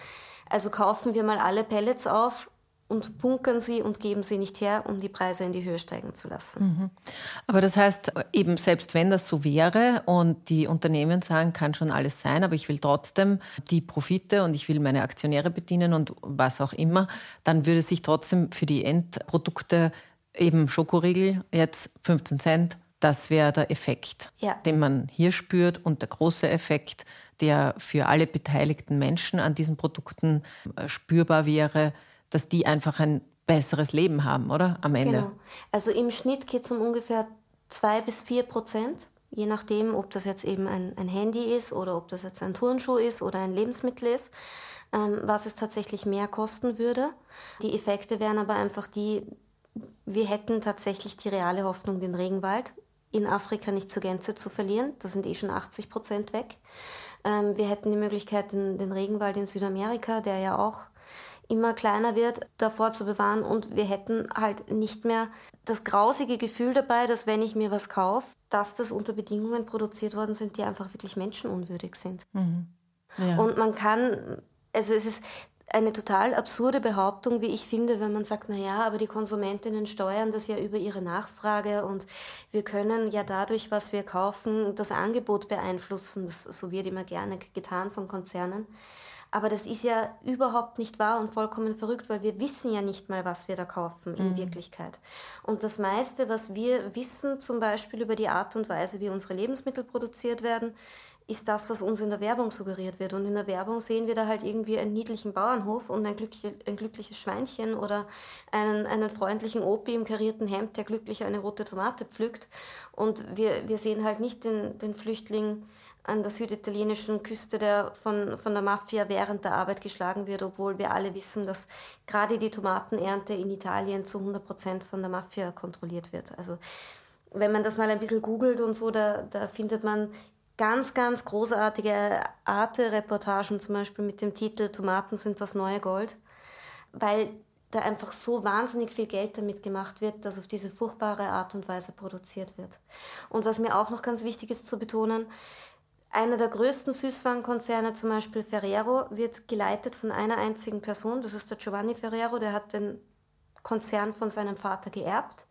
Also kaufen wir mal alle Pellets auf und bunkern sie und geben sie nicht her, um die Preise in die Höhe steigen zu lassen. Mhm. Aber das heißt, eben selbst wenn das so wäre und die Unternehmen sagen, kann schon alles sein, aber ich will trotzdem die Profite und ich will meine Aktionäre bedienen und was auch immer, dann würde sich trotzdem für die Endprodukte eben Schokoriegel jetzt 15 Cent das wäre der Effekt, ja. den man hier spürt und der große Effekt, der für alle beteiligten Menschen an diesen Produkten äh, spürbar wäre, dass die einfach ein besseres Leben haben, oder? Am Ende. Genau. Also im Schnitt geht es um ungefähr zwei bis vier Prozent, je nachdem, ob das jetzt eben ein, ein Handy ist oder ob das jetzt ein Turnschuh ist oder ein Lebensmittel ist, ähm, was es tatsächlich mehr kosten würde. Die Effekte wären aber einfach die, wir hätten tatsächlich die reale Hoffnung, den Regenwald in Afrika nicht zur Gänze zu verlieren. Da sind eh schon 80 Prozent weg. Ähm, wir hätten die Möglichkeit, den, den, Regenwald in Südamerika, der ja auch immer kleiner wird, davor zu bewahren. Und wir hätten halt nicht mehr das grausige Gefühl dabei, dass wenn ich mir was kaufe, dass das unter Bedingungen produziert worden sind, die einfach wirklich menschenunwürdig sind. Mhm. Ja. Und man kann, also es ist, eine total absurde Behauptung, wie ich finde, wenn man sagt, na ja, aber die Konsumentinnen steuern das ja über ihre Nachfrage und wir können ja dadurch, was wir kaufen, das Angebot beeinflussen. Das, so wird immer gerne getan von Konzernen. Aber das ist ja überhaupt nicht wahr und vollkommen verrückt, weil wir wissen ja nicht mal, was wir da kaufen in mhm. Wirklichkeit. Und das meiste, was wir wissen, zum Beispiel über die Art und Weise, wie unsere Lebensmittel produziert werden, ist das, was uns in der Werbung suggeriert wird. Und in der Werbung sehen wir da halt irgendwie einen niedlichen Bauernhof und ein, glücklich, ein glückliches Schweinchen oder einen, einen freundlichen Opi im karierten Hemd, der glücklich eine rote Tomate pflückt. Und wir, wir sehen halt nicht den, den Flüchtling an der süditalienischen Küste, der von, von der Mafia während der Arbeit geschlagen wird, obwohl wir alle wissen, dass gerade die Tomatenernte in Italien zu 100 Prozent von der Mafia kontrolliert wird. Also wenn man das mal ein bisschen googelt und so, da, da findet man ganz, ganz großartige Arte-Reportagen, zum Beispiel mit dem Titel Tomaten sind das neue Gold, weil da einfach so wahnsinnig viel Geld damit gemacht wird, dass auf diese furchtbare Art und Weise produziert wird. Und was mir auch noch ganz wichtig ist zu betonen, einer der größten Süßwarenkonzerne, zum Beispiel Ferrero, wird geleitet von einer einzigen Person, das ist der Giovanni Ferrero, der hat den Konzern von seinem Vater geerbt.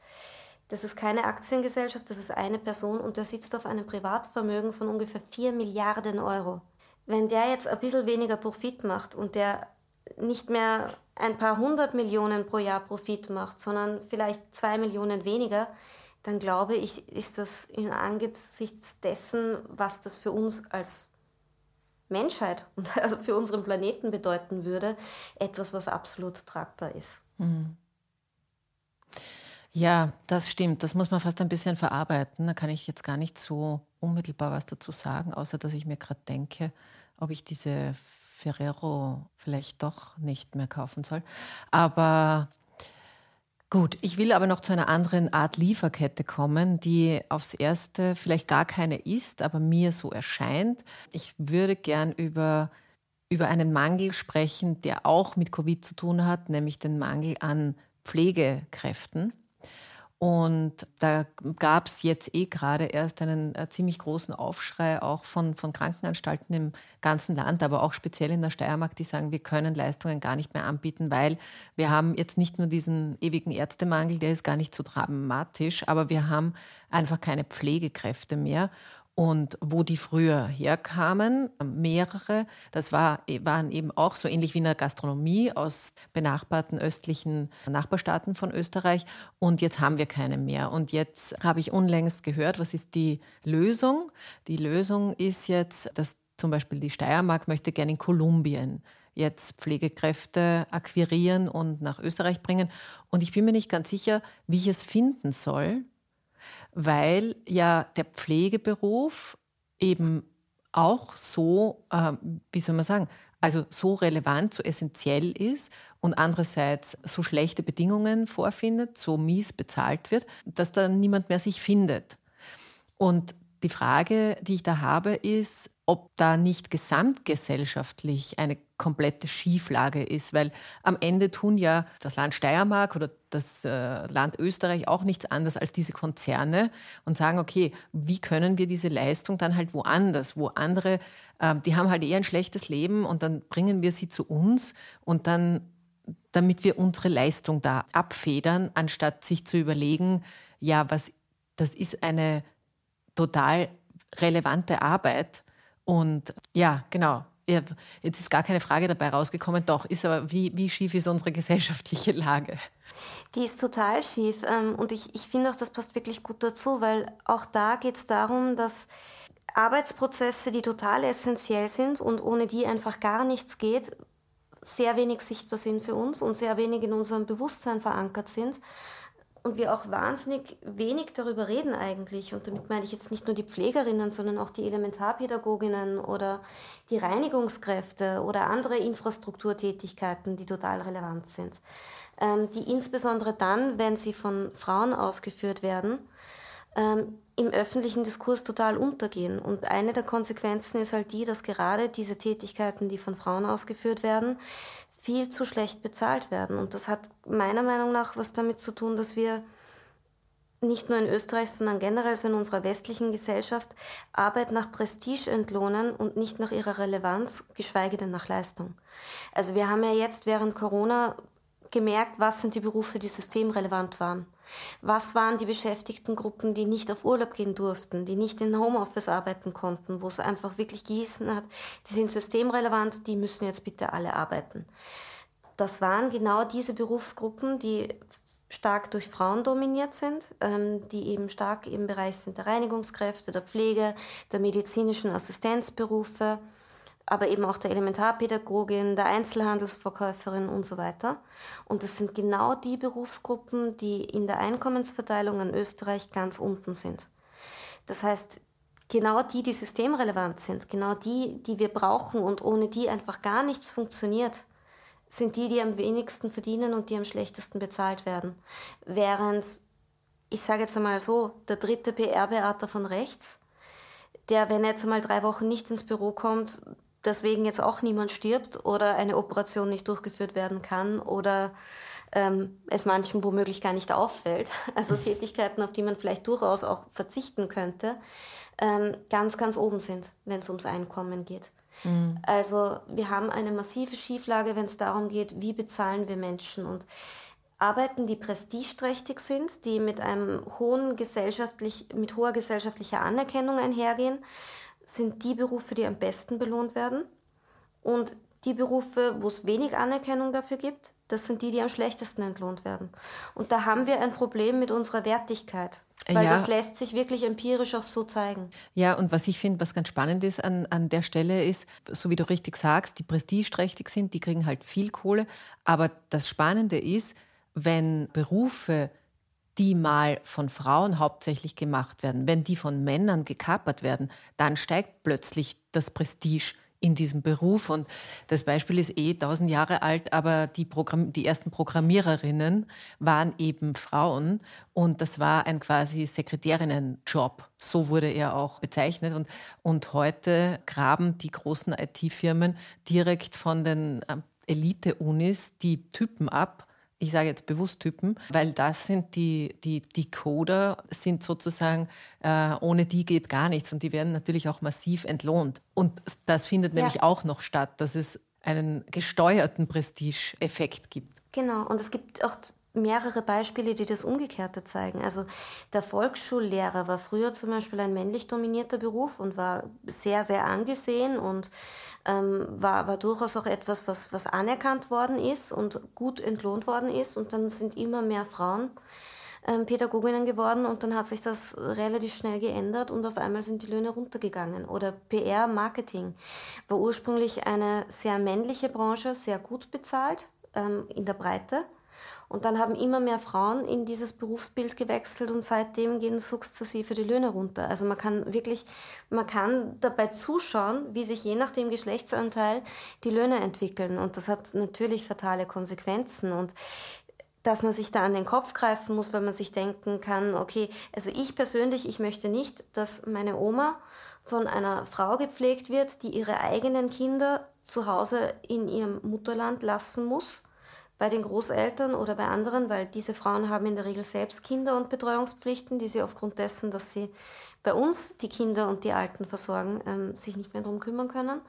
Das ist keine Aktiengesellschaft, das ist eine Person und der sitzt auf einem Privatvermögen von ungefähr 4 Milliarden Euro. Wenn der jetzt ein bisschen weniger Profit macht und der nicht mehr ein paar hundert Millionen pro Jahr Profit macht, sondern vielleicht zwei Millionen weniger, dann glaube ich, ist das in angesichts dessen, was das für uns als Menschheit und also für unseren Planeten bedeuten würde, etwas, was absolut tragbar ist. Mhm. Ja, das stimmt. Das muss man fast ein bisschen verarbeiten. Da kann ich jetzt gar nicht so unmittelbar was dazu sagen, außer dass ich mir gerade denke, ob ich diese Ferrero vielleicht doch nicht mehr kaufen soll. Aber gut, ich will aber noch zu einer anderen Art Lieferkette kommen, die aufs erste vielleicht gar keine ist, aber mir so erscheint. Ich würde gern über über einen Mangel sprechen, der auch mit Covid zu tun hat, nämlich den Mangel an Pflegekräften. Und da gab es jetzt eh gerade erst einen äh, ziemlich großen Aufschrei auch von, von Krankenanstalten im ganzen Land, aber auch speziell in der Steiermark, die sagen, wir können Leistungen gar nicht mehr anbieten, weil wir haben jetzt nicht nur diesen ewigen Ärztemangel, der ist gar nicht so dramatisch, aber wir haben einfach keine Pflegekräfte mehr. Und wo die früher herkamen, mehrere, das war, waren eben auch so ähnlich wie in der Gastronomie aus benachbarten östlichen Nachbarstaaten von Österreich. Und jetzt haben wir keine mehr. Und jetzt habe ich unlängst gehört, was ist die Lösung? Die Lösung ist jetzt, dass zum Beispiel die Steiermark möchte gerne in Kolumbien jetzt Pflegekräfte akquirieren und nach Österreich bringen. Und ich bin mir nicht ganz sicher, wie ich es finden soll, weil ja der Pflegeberuf eben auch so, äh, wie soll man sagen, also so relevant, so essentiell ist und andererseits so schlechte Bedingungen vorfindet, so mies bezahlt wird, dass da niemand mehr sich findet. Und die Frage, die ich da habe, ist, ob da nicht gesamtgesellschaftlich eine komplette Schieflage ist, weil am Ende tun ja das Land Steiermark oder das äh, Land Österreich auch nichts anderes als diese Konzerne und sagen, okay, wie können wir diese Leistung dann halt woanders, wo andere, äh, die haben halt eher ein schlechtes Leben und dann bringen wir sie zu uns und dann, damit wir unsere Leistung da abfedern, anstatt sich zu überlegen, ja, was, das ist eine total relevante Arbeit und ja, genau. Jetzt ist gar keine Frage dabei rausgekommen, doch, ist aber, wie, wie schief ist unsere gesellschaftliche Lage? Die ist total schief ähm, und ich, ich finde auch, das passt wirklich gut dazu, weil auch da geht es darum, dass Arbeitsprozesse, die total essentiell sind und ohne die einfach gar nichts geht, sehr wenig sichtbar sind für uns und sehr wenig in unserem Bewusstsein verankert sind und wir auch wahnsinnig wenig darüber reden eigentlich. Und damit meine ich jetzt nicht nur die Pflegerinnen, sondern auch die Elementarpädagoginnen oder die Reinigungskräfte oder andere Infrastrukturtätigkeiten, die total relevant sind. Ähm, die insbesondere dann, wenn sie von Frauen ausgeführt werden, ähm, im öffentlichen Diskurs total untergehen. Und eine der Konsequenzen ist halt die, dass gerade diese Tätigkeiten, die von Frauen ausgeführt werden, viel zu schlecht bezahlt werden. Und das hat meiner Meinung nach was damit zu tun, dass wir nicht nur in Österreich, sondern generell so in unserer westlichen Gesellschaft Arbeit nach Prestige entlohnen und nicht nach ihrer Relevanz, geschweige denn nach Leistung. Also wir haben ja jetzt während Corona gemerkt, was sind die Berufe, die systemrelevant waren. Was waren die Beschäftigtengruppen, die nicht auf Urlaub gehen durften, die nicht in Homeoffice arbeiten konnten, wo es einfach wirklich gießen hat, die sind systemrelevant, die müssen jetzt bitte alle arbeiten. Das waren genau diese Berufsgruppen, die stark durch Frauen dominiert sind, ähm, die eben stark im Bereich sind der Reinigungskräfte, der Pflege, der medizinischen Assistenzberufe, aber eben auch der Elementarpädagogin, der Einzelhandelsverkäuferin und so weiter. Und das sind genau die Berufsgruppen, die in der Einkommensverteilung in Österreich ganz unten sind. Das heißt, genau die, die systemrelevant sind, genau die, die wir brauchen und ohne die einfach gar nichts funktioniert, sind die, die am wenigsten verdienen und die am schlechtesten bezahlt werden. Während, ich sage jetzt einmal so, der dritte PR-Beater von rechts, der, wenn er jetzt einmal drei Wochen nicht ins Büro kommt, deswegen jetzt auch niemand stirbt oder eine Operation nicht durchgeführt werden kann oder ähm, es manchem womöglich gar nicht auffällt. Also Tätigkeiten, auf die man vielleicht durchaus auch verzichten könnte, ähm, ganz, ganz oben sind, wenn es ums Einkommen geht. Mhm. Also wir haben eine massive Schieflage, wenn es darum geht, wie bezahlen wir Menschen und Arbeiten, die prestigeträchtig sind, die mit einem hohen gesellschaftlich, mit hoher gesellschaftlicher Anerkennung einhergehen sind die Berufe, die am besten belohnt werden. Und die Berufe, wo es wenig Anerkennung dafür gibt, das sind die, die am schlechtesten entlohnt werden. Und da haben wir ein Problem mit unserer Wertigkeit. Weil ja. das lässt sich wirklich empirisch auch so zeigen. Ja, und was ich finde, was ganz spannend ist an, an der Stelle ist, so wie du richtig sagst, die prestigeträchtig sind, die kriegen halt viel Kohle. Aber das Spannende ist, wenn Berufe die mal von Frauen hauptsächlich gemacht werden, wenn die von Männern gekapert werden, dann steigt plötzlich das Prestige in diesem Beruf. Und das Beispiel ist eh tausend Jahre alt, aber die, Programm die ersten Programmiererinnen waren eben Frauen und das war ein quasi Sekretärinnenjob. So wurde er auch bezeichnet. Und, und heute graben die großen IT-Firmen direkt von den ähm, Elite-Unis die Typen ab ich sage jetzt bewusst Typen, weil das sind die, die, die Coder, sind sozusagen, äh, ohne die geht gar nichts und die werden natürlich auch massiv entlohnt. Und das findet ja. nämlich auch noch statt, dass es einen gesteuerten Prestige-Effekt gibt. Genau, und es gibt auch mehrere Beispiele, die das Umgekehrte zeigen. Also der Volksschullehrer war früher zum Beispiel ein männlich dominierter Beruf und war sehr, sehr angesehen und ähm, war, war durchaus auch etwas, was, was anerkannt worden ist und gut entlohnt worden ist. Und dann sind immer mehr Frauen ähm, Pädagoginnen geworden und dann hat sich das relativ schnell geändert und auf einmal sind die Löhne runtergegangen. Oder PR, Marketing war ursprünglich eine sehr männliche Branche, sehr gut bezahlt ähm, in der Breite. Und dann haben immer mehr Frauen in dieses Berufsbild gewechselt und seitdem gehen sukzessive die Löhne runter. Also man kann wirklich, man kann dabei zuschauen, wie sich je nach dem Geschlechtsanteil die Löhne entwickeln. Und das hat natürlich fatale Konsequenzen. Und dass man sich da an den Kopf greifen muss, weil man sich denken kann, okay, also ich persönlich, ich möchte nicht, dass meine Oma von einer Frau gepflegt wird, die ihre eigenen Kinder zu Hause in ihrem Mutterland lassen muss, bei den Großeltern oder bei anderen, weil diese Frauen haben in der Regel selbst Kinder und Betreuungspflichten, die sie aufgrund dessen, dass sie bei uns die Kinder und die Alten versorgen, ähm, sich nicht mehr darum kümmern können.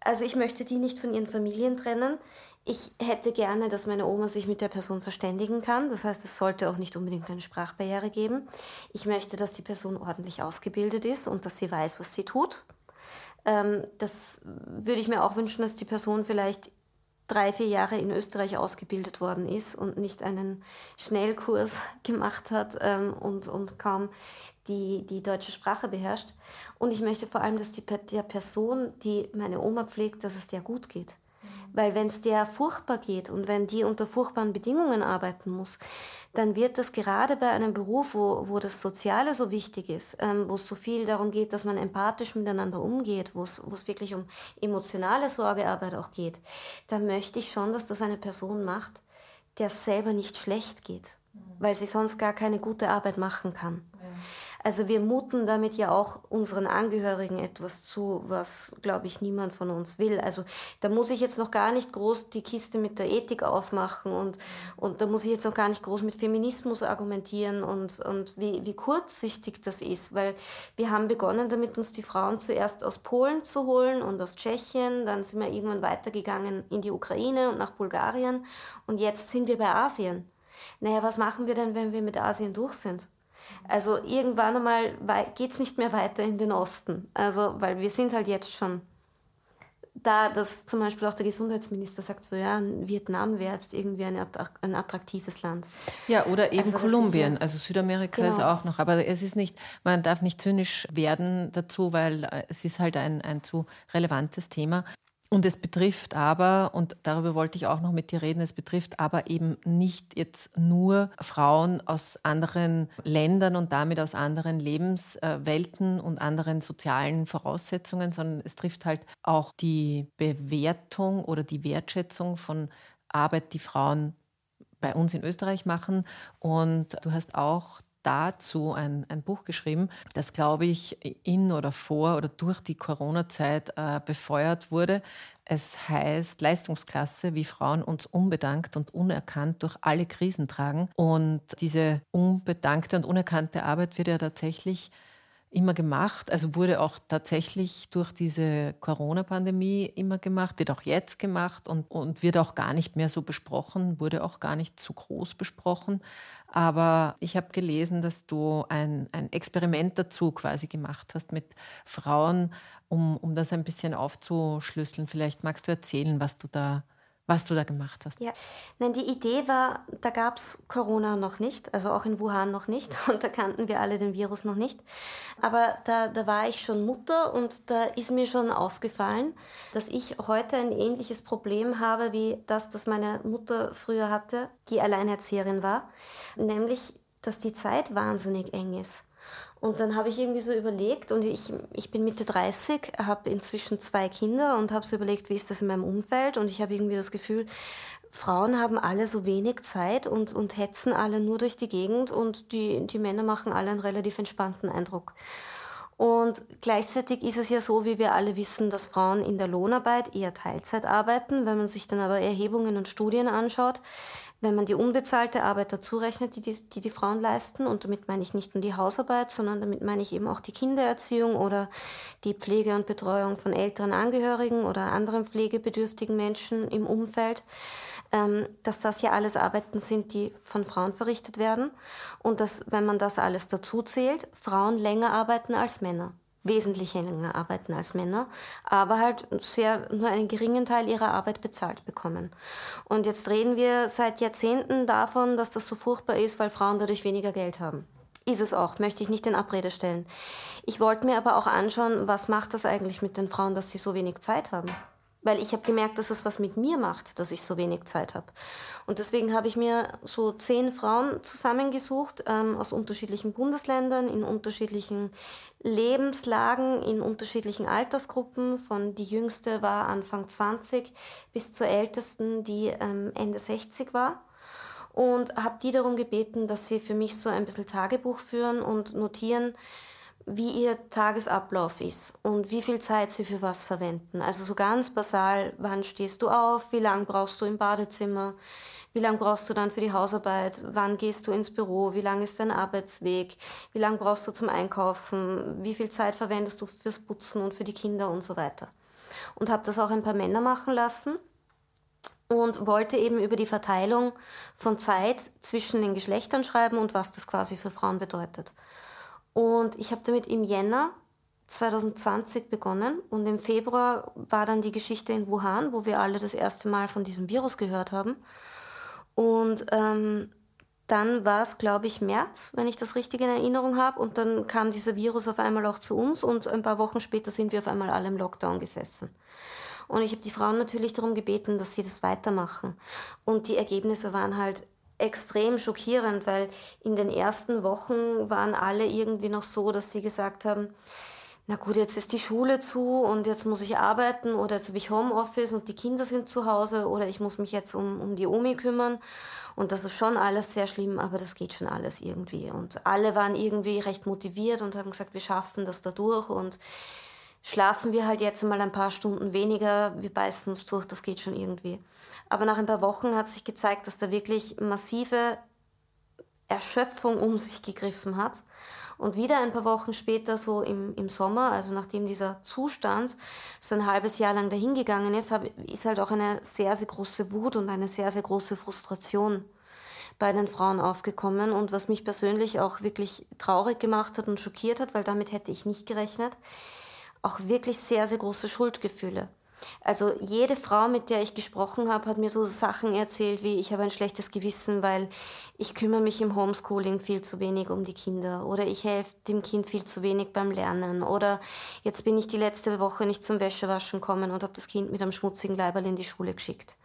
Also ich möchte die nicht von ihren Familien trennen. Ich hätte gerne, dass meine Oma sich mit der Person verständigen kann. Das heißt, es sollte auch nicht unbedingt eine Sprachbarriere geben. Ich möchte, dass die Person ordentlich ausgebildet ist und dass sie weiß, was sie tut. Ähm, das würde ich mir auch wünschen, dass die Person vielleicht drei, vier Jahre in Österreich ausgebildet worden ist und nicht einen Schnellkurs gemacht hat ähm, und, und kaum die, die deutsche Sprache beherrscht. Und ich möchte vor allem, dass die, der Person, die meine Oma pflegt, dass es der gut geht. Weil wenn es der furchtbar geht und wenn die unter furchtbaren Bedingungen arbeiten muss, dann wird das gerade bei einem Beruf, wo, wo das Soziale so wichtig ist, ähm, wo es so viel darum geht, dass man empathisch miteinander umgeht, wo es wirklich um emotionale Sorgearbeit auch geht, da möchte ich schon, dass das eine Person macht, der selber nicht schlecht geht, weil sie sonst gar keine gute Arbeit machen kann. Ja. Also wir muten damit ja auch unseren Angehörigen etwas zu, was, glaube ich, niemand von uns will. Also da muss ich jetzt noch gar nicht groß die Kiste mit der Ethik aufmachen und, und da muss ich jetzt noch gar nicht groß mit Feminismus argumentieren und, und wie, wie kurzsichtig das ist, weil wir haben begonnen damit, uns die Frauen zuerst aus Polen zu holen und aus Tschechien, dann sind wir irgendwann weitergegangen in die Ukraine und nach Bulgarien und jetzt sind wir bei Asien. Naja, was machen wir denn, wenn wir mit Asien durch sind? Also irgendwann einmal geht es nicht mehr weiter in den Osten. Also, weil wir sind halt jetzt schon da, dass zum Beispiel auch der Gesundheitsminister sagt, so ja, Vietnam wäre jetzt irgendwie ein, ein, attraktives Land. Ja, oder eben also Kolumbien, ja, also Südamerika genau. ist auch noch. Aber es ist nicht, man darf nicht zynisch werden dazu, weil äh, es ist halt ein, ein zu relevantes Thema. Und es betrifft aber, und darüber wollte ich auch noch mit dir reden, es betrifft aber eben nicht jetzt nur Frauen aus anderen Ländern und damit aus anderen Lebenswelten und anderen sozialen Voraussetzungen, sondern es trifft halt auch die Bewertung oder die Wertschätzung von Arbeit, die Frauen bei uns in Österreich machen. Und du hast auch dazu ein, ein Buch geschrieben, das, glaube ich, in oder vor oder durch die Corona-Zeit äh, befeuert wurde. Es heißt Leistungsklasse, wie Frauen uns unbedankt und unerkannt durch alle Krisen tragen. Und diese unbedankte und unerkannte Arbeit wird ja tatsächlich immer gemacht, also wurde auch tatsächlich durch diese Corona-Pandemie immer gemacht, wird auch jetzt gemacht und, und wird auch gar nicht mehr so besprochen, wurde auch gar nicht zu groß besprochen. Aber ich habe gelesen, dass du ein, ein Experiment dazu quasi gemacht hast mit Frauen, um, um das ein bisschen aufzuschlüsseln. Vielleicht magst du erzählen, was du da was du da gemacht hast. Ja, nein, die Idee war, da gab es Corona noch nicht, also auch in Wuhan noch nicht und da kannten wir alle den Virus noch nicht. Aber da, da war ich schon Mutter und da ist mir schon aufgefallen, dass ich heute ein ähnliches Problem habe wie das, das meine Mutter früher hatte, die Alleinerzieherin war, nämlich, dass die Zeit wahnsinnig eng ist. Und dann habe ich irgendwie so überlegt, und ich, ich bin Mitte 30, habe inzwischen zwei Kinder und habe so überlegt, wie ist das in meinem Umfeld. Und ich habe irgendwie das Gefühl, Frauen haben alle so wenig Zeit und, und hetzen alle nur durch die Gegend und die, die Männer machen alle einen relativ entspannten Eindruck. Und gleichzeitig ist es ja so, wie wir alle wissen, dass Frauen in der Lohnarbeit eher Teilzeit arbeiten. Wenn man sich dann aber Erhebungen und Studien anschaut, wenn man die unbezahlte Arbeit dazu rechnet, die die, die die Frauen leisten, und damit meine ich nicht nur die Hausarbeit, sondern damit meine ich eben auch die Kindererziehung oder die Pflege und Betreuung von älteren Angehörigen oder anderen pflegebedürftigen Menschen im Umfeld, ähm, dass das ja alles Arbeiten sind, die von Frauen verrichtet werden. Und dass, wenn man das alles dazu zählt, Frauen länger arbeiten als Männer wesentlich länger arbeiten als Männer, aber halt sehr, nur einen geringen Teil ihrer Arbeit bezahlt bekommen. Und jetzt reden wir seit Jahrzehnten davon, dass das so furchtbar ist, weil Frauen dadurch weniger Geld haben. Ist es auch, möchte ich nicht in Abrede stellen. Ich wollte mir aber auch anschauen, was macht das eigentlich mit den Frauen, dass sie so wenig Zeit haben weil ich habe gemerkt, dass es was mit mir macht, dass ich so wenig Zeit habe. Und deswegen habe ich mir so zehn Frauen zusammengesucht ähm, aus unterschiedlichen Bundesländern, in unterschiedlichen Lebenslagen, in unterschiedlichen Altersgruppen. Von die jüngste war Anfang 20 bis zur ältesten, die ähm, Ende 60 war. Und habe die darum gebeten, dass sie für mich so ein bisschen Tagebuch führen und notieren, wie ihr Tagesablauf ist und wie viel Zeit sie für was verwenden. Also so ganz basal, wann stehst du auf, wie lange brauchst du im Badezimmer, wie lange brauchst du dann für die Hausarbeit, wann gehst du ins Büro, wie lang ist dein Arbeitsweg, wie lange brauchst du zum Einkaufen, wie viel Zeit verwendest du fürs Putzen und für die Kinder und so weiter. Und habe das auch ein paar Männer machen lassen und wollte eben über die Verteilung von Zeit zwischen den Geschlechtern schreiben und was das quasi für Frauen bedeutet. Und ich habe damit im Jänner 2020 begonnen und im Februar war dann die Geschichte in Wuhan, wo wir alle das erste Mal von diesem Virus gehört haben. Und ähm, dann war es, glaube ich, März, wenn ich das richtig in Erinnerung habe. Und dann kam dieser Virus auf einmal auch zu uns und ein paar Wochen später sind wir auf einmal alle im Lockdown gesessen. Und ich habe die Frauen natürlich darum gebeten, dass sie das weitermachen. Und die Ergebnisse waren halt extrem schockierend, weil in den ersten Wochen waren alle irgendwie noch so, dass sie gesagt haben, na gut, jetzt ist die Schule zu und jetzt muss ich arbeiten oder jetzt habe ich Homeoffice und die Kinder sind zu Hause oder ich muss mich jetzt um, um die Omi kümmern. Und das ist schon alles sehr schlimm, aber das geht schon alles irgendwie. Und alle waren irgendwie recht motiviert und haben gesagt, wir schaffen das da durch und schlafen wir halt jetzt mal ein paar Stunden weniger, wir beißen uns durch, das geht schon irgendwie. Aber nach ein paar Wochen hat sich gezeigt, dass da wirklich massive Erschöpfung um sich gegriffen hat. Und wieder ein paar Wochen später, so im, im Sommer, also nachdem dieser Zustand so ein halbes Jahr lang dahingegangen ist, hab, ist halt auch eine sehr, sehr große Wut und eine sehr, sehr große Frustration bei den Frauen aufgekommen. Und was mich persönlich auch wirklich traurig gemacht hat und schockiert hat, weil damit hätte ich nicht gerechnet, auch wirklich sehr, sehr große Schuldgefühle. Also jede Frau, mit der ich gesprochen habe, hat mir so Sachen erzählt wie, ich habe ein schlechtes Gewissen, weil ich kümmere mich im Homeschooling viel zu wenig um die Kinder oder ich helfe dem Kind viel zu wenig beim Lernen oder jetzt bin ich die letzte Woche nicht zum Wäschewaschen kommen und habe das Kind mit einem schmutzigen Leiberl in die Schule geschickt.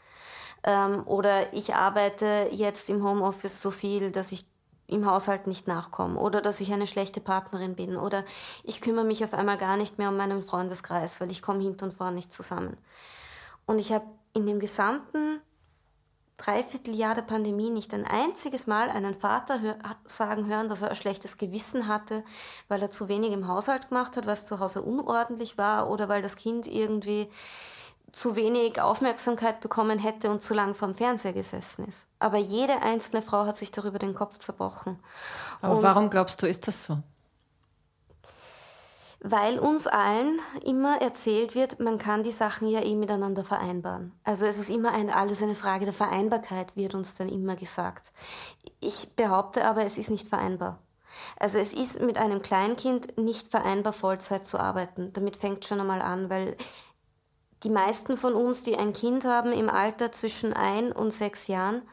Ähm, oder ich arbeite jetzt im Homeoffice so viel, dass ich im Haushalt nicht nachkomme oder dass ich eine schlechte Partnerin bin oder ich kümmere mich auf einmal gar nicht mehr um meinen Freundeskreis, weil ich komme hinten und vorne nicht zusammen. Und ich habe in dem gesamten Dreivierteljahr der Pandemie nicht ein einziges Mal einen Vater hör sagen hören, dass er ein schlechtes Gewissen hatte, weil er zu wenig im Haushalt gemacht hat, weil es zu Hause unordentlich war oder weil das Kind irgendwie zu wenig Aufmerksamkeit bekommen hätte und zu lang vorm Fernseher gesessen ist. Aber jede einzelne Frau hat sich darüber den Kopf zerbrochen. Aber und warum glaubst du, ist das so? Weil uns allen immer erzählt wird, man kann die Sachen ja eh miteinander vereinbaren. Also es ist immer ein, alles eine Frage der Vereinbarkeit, wird uns dann immer gesagt. Ich behaupte aber, es ist nicht vereinbar. Also es ist mit einem Kleinkind nicht vereinbar, Vollzeit zu arbeiten. Damit fängt schon einmal an, weil die meisten von uns, die ein Kind haben im Alter zwischen ein und sechs Jahren,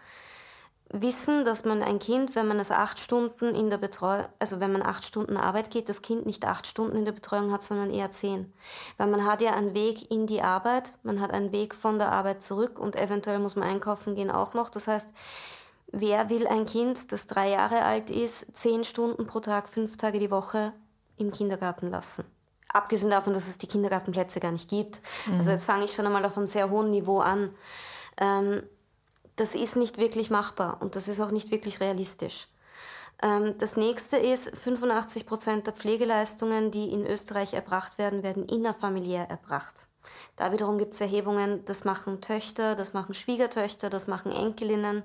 wissen, dass man ein Kind, wenn man es acht Stunden in der Betreuung, also wenn man acht Stunden Arbeit geht, das Kind nicht acht Stunden in der Betreuung hat, sondern eher zehn. Weil man hat ja einen Weg in die Arbeit, man hat einen Weg von der Arbeit zurück und eventuell muss man einkaufen gehen auch noch. Das heißt, wer will ein Kind, das drei Jahre alt ist, zehn Stunden pro Tag, fünf Tage die Woche im Kindergarten lassen? Abgesehen davon, dass es die Kindergartenplätze gar nicht gibt. Mhm. Also jetzt fange ich schon einmal auf einem sehr hohen Niveau an. Ähm, das ist nicht wirklich machbar und das ist auch nicht wirklich realistisch. Ähm, das nächste ist, 85 Prozent der Pflegeleistungen, die in Österreich erbracht werden, werden innerfamiliär erbracht. Da wiederum gibt es Erhebungen, das machen Töchter, das machen Schwiegertöchter, das machen Enkelinnen,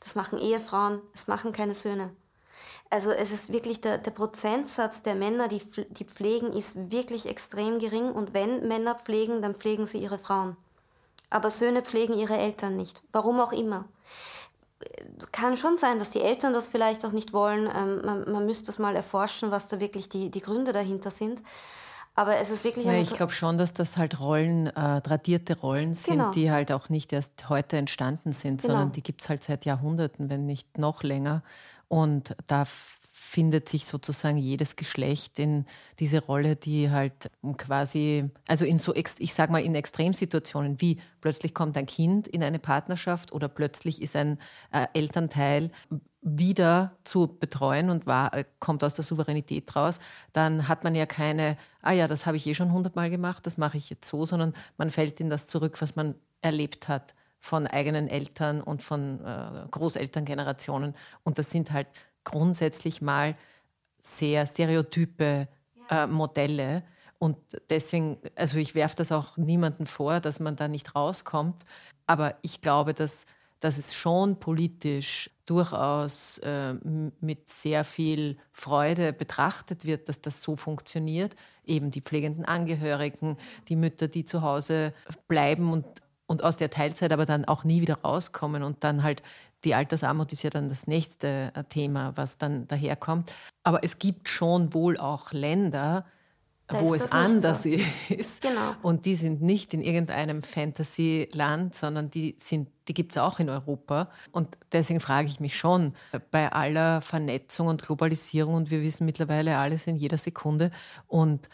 das machen Ehefrauen, das machen keine Söhne. Also es ist wirklich der, der Prozentsatz der Männer, die, die pflegen, ist wirklich extrem gering. Und wenn Männer pflegen, dann pflegen sie ihre Frauen. Aber Söhne pflegen ihre Eltern nicht. Warum auch immer. Kann schon sein, dass die Eltern das vielleicht auch nicht wollen. Ähm, man, man müsste es mal erforschen, was da wirklich die, die Gründe dahinter sind. Aber es ist wirklich. Ja, ich glaube schon, dass das halt Rollen, äh, tradierte Rollen sind, genau. die halt auch nicht erst heute entstanden sind, genau. sondern die gibt es halt seit Jahrhunderten, wenn nicht noch länger. Und da findet sich sozusagen jedes Geschlecht in diese Rolle, die halt quasi, also in so, ich sag mal, in Extremsituationen wie plötzlich kommt ein Kind in eine Partnerschaft oder plötzlich ist ein äh, Elternteil wieder zu betreuen und war, äh, kommt aus der Souveränität raus, dann hat man ja keine, ah ja, das habe ich eh schon hundertmal gemacht, das mache ich jetzt so, sondern man fällt in das zurück, was man erlebt hat von eigenen Eltern und von äh, Großelterngenerationen. Und das sind halt grundsätzlich mal sehr stereotype äh, Modelle. Und deswegen, also ich werfe das auch niemandem vor, dass man da nicht rauskommt. Aber ich glaube, dass, dass es schon politisch durchaus äh, mit sehr viel Freude betrachtet wird, dass das so funktioniert. Eben die pflegenden Angehörigen, die Mütter, die zu Hause bleiben und, und aus der Teilzeit aber dann auch nie wieder rauskommen und dann halt die Altersarmut ist ja dann das nächste äh, Thema, was dann daherkommt. Aber es gibt schon wohl auch Länder, da wo es anders so. ist. Genau. Und die sind nicht in irgendeinem Fantasy-Land, sondern die, die gibt es auch in Europa. Und deswegen frage ich mich schon, bei aller Vernetzung und Globalisierung, und wir wissen mittlerweile alles in jeder Sekunde, und äh,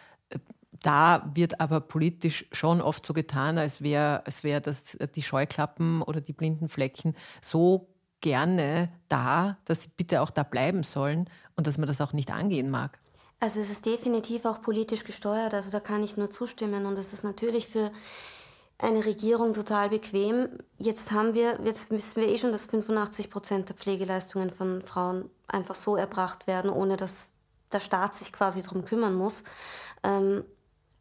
da wird aber politisch schon oft so getan, als wäre als wär das die Scheuklappen oder die blinden Flecken so gerne da, dass sie bitte auch da bleiben sollen und dass man das auch nicht angehen mag. Also es ist definitiv auch politisch gesteuert, also da kann ich nur zustimmen und es ist natürlich für eine Regierung total bequem. Jetzt haben wir, jetzt wissen wir eh schon, dass 85 Prozent der Pflegeleistungen von Frauen einfach so erbracht werden, ohne dass der Staat sich quasi darum kümmern muss. Ähm,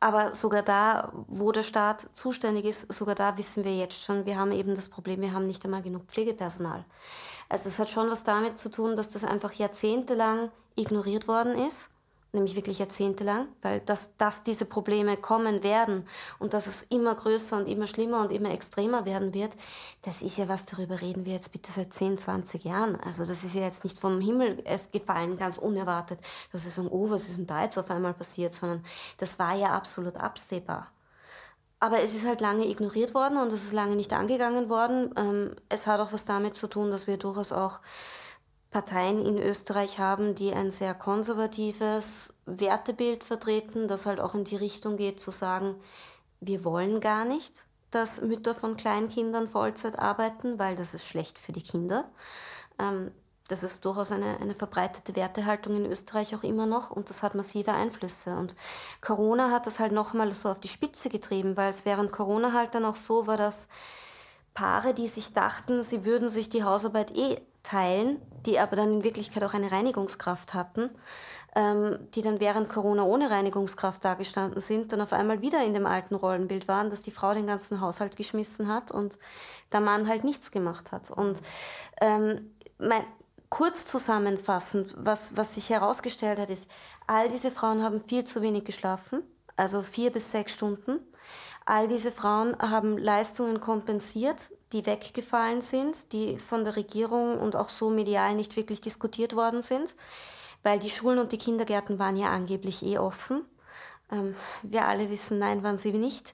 aber sogar da, wo der Staat zuständig ist, sogar da wissen wir jetzt schon, wir haben eben das Problem, wir haben nicht einmal genug Pflegepersonal. Also es hat schon was damit zu tun, dass das einfach jahrzehntelang ignoriert worden ist nämlich wirklich jahrzehntelang, weil dass, dass diese Probleme kommen werden und dass es immer größer und immer schlimmer und immer extremer werden wird, das ist ja was, darüber reden wir jetzt bitte seit 10, 20 Jahren. Also das ist ja jetzt nicht vom Himmel gefallen, ganz unerwartet, dass wir sagen, oh, was ist denn da jetzt auf einmal passiert, sondern das war ja absolut absehbar. Aber es ist halt lange ignoriert worden und es ist lange nicht angegangen worden. Ähm, es hat auch was damit zu tun, dass wir durchaus auch Parteien in Österreich haben, die ein sehr konservatives Wertebild vertreten, das halt auch in die Richtung geht zu sagen, wir wollen gar nicht, dass Mütter von Kleinkindern Vollzeit arbeiten, weil das ist schlecht für die Kinder. Ähm, das ist durchaus eine, eine verbreitete Wertehaltung in Österreich auch immer noch und das hat massive Einflüsse. Und Corona hat das halt nochmal so auf die Spitze getrieben, weil es während Corona halt dann auch so war, dass Paare, die sich dachten, sie würden sich die Hausarbeit eh teilen, die aber dann in Wirklichkeit auch eine Reinigungskraft hatten, ähm, die dann während Corona ohne Reinigungskraft dagestanden sind, dann auf einmal wieder in dem alten Rollenbild waren, dass die Frau den ganzen Haushalt geschmissen hat und der Mann halt nichts gemacht hat. Und ähm, mein, kurz zusammenfassend, was, was sich herausgestellt hat, ist, all diese Frauen haben viel zu wenig geschlafen, also vier bis sechs Stunden. All diese Frauen haben Leistungen kompensiert, die weggefallen sind, die von der Regierung und auch so medial nicht wirklich diskutiert worden sind, weil die Schulen und die Kindergärten waren ja angeblich eh offen. Ähm, wir alle wissen, nein, waren sie nicht.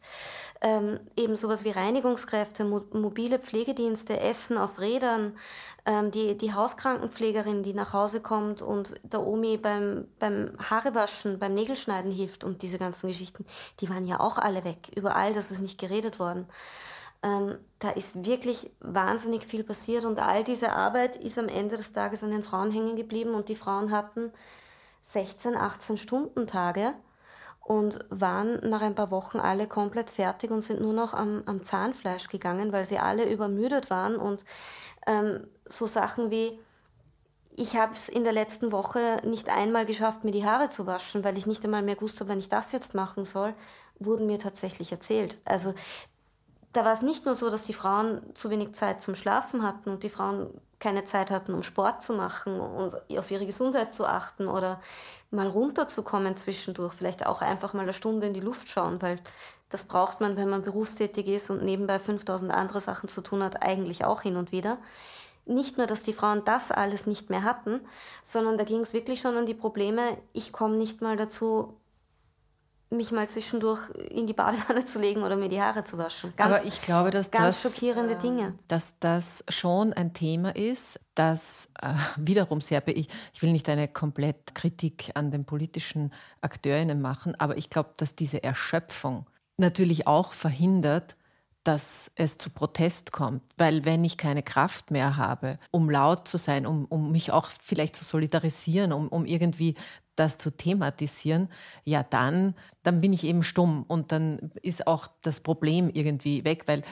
Ähm, eben sowas wie Reinigungskräfte, mo mobile Pflegedienste, Essen auf Rädern, ähm, die, die Hauskrankenpflegerin, die nach Hause kommt und der Omi beim, beim Haarewaschen, beim Nägelschneiden hilft und diese ganzen Geschichten, die waren ja auch alle weg. Überall, das ist nicht geredet worden. Ähm, da ist wirklich wahnsinnig viel passiert und all diese Arbeit ist am Ende des Tages an den Frauen hängen geblieben und die Frauen hatten 16, 18 Stunden Tage und waren nach ein paar Wochen alle komplett fertig und sind nur noch am, am Zahnfleisch gegangen, weil sie alle übermüdet waren und ähm, so Sachen wie, ich habe es in der letzten Woche nicht einmal geschafft, mir die Haare zu waschen, weil ich nicht einmal mehr gewusst habe, wenn ich das jetzt machen soll, wurden mir tatsächlich erzählt. Also da war es nicht nur so, dass die Frauen zu wenig Zeit zum Schlafen hatten und die Frauen keine Zeit hatten, um Sport zu machen und auf ihre Gesundheit zu achten oder mal runterzukommen zwischendurch, vielleicht auch einfach mal eine Stunde in die Luft schauen, weil das braucht man, wenn man berufstätig ist und nebenbei 5000 andere Sachen zu tun hat, eigentlich auch hin und wieder. Nicht nur, dass die Frauen das alles nicht mehr hatten, sondern da ging es wirklich schon an die Probleme, ich komme nicht mal dazu, mich mal zwischendurch in die Badewanne zu legen oder mir die Haare zu waschen. Ganz, Aber ich glaube, dass ganz das, schockierende äh, Dinge. Dass das schon ein Thema ist, das äh, wiederum sehr, ich, ich will nicht eine komplett Kritik an den politischen AkteurInnen machen, aber ich glaube, dass diese Erschöpfung natürlich auch verhindert, dass es zu Protest kommt. Weil wenn ich keine Kraft mehr habe, um laut zu sein, um, um mich auch vielleicht zu solidarisieren, um, um irgendwie das zu thematisieren, ja dann, dann bin ich eben stumm und dann ist auch das Problem irgendwie weg, weil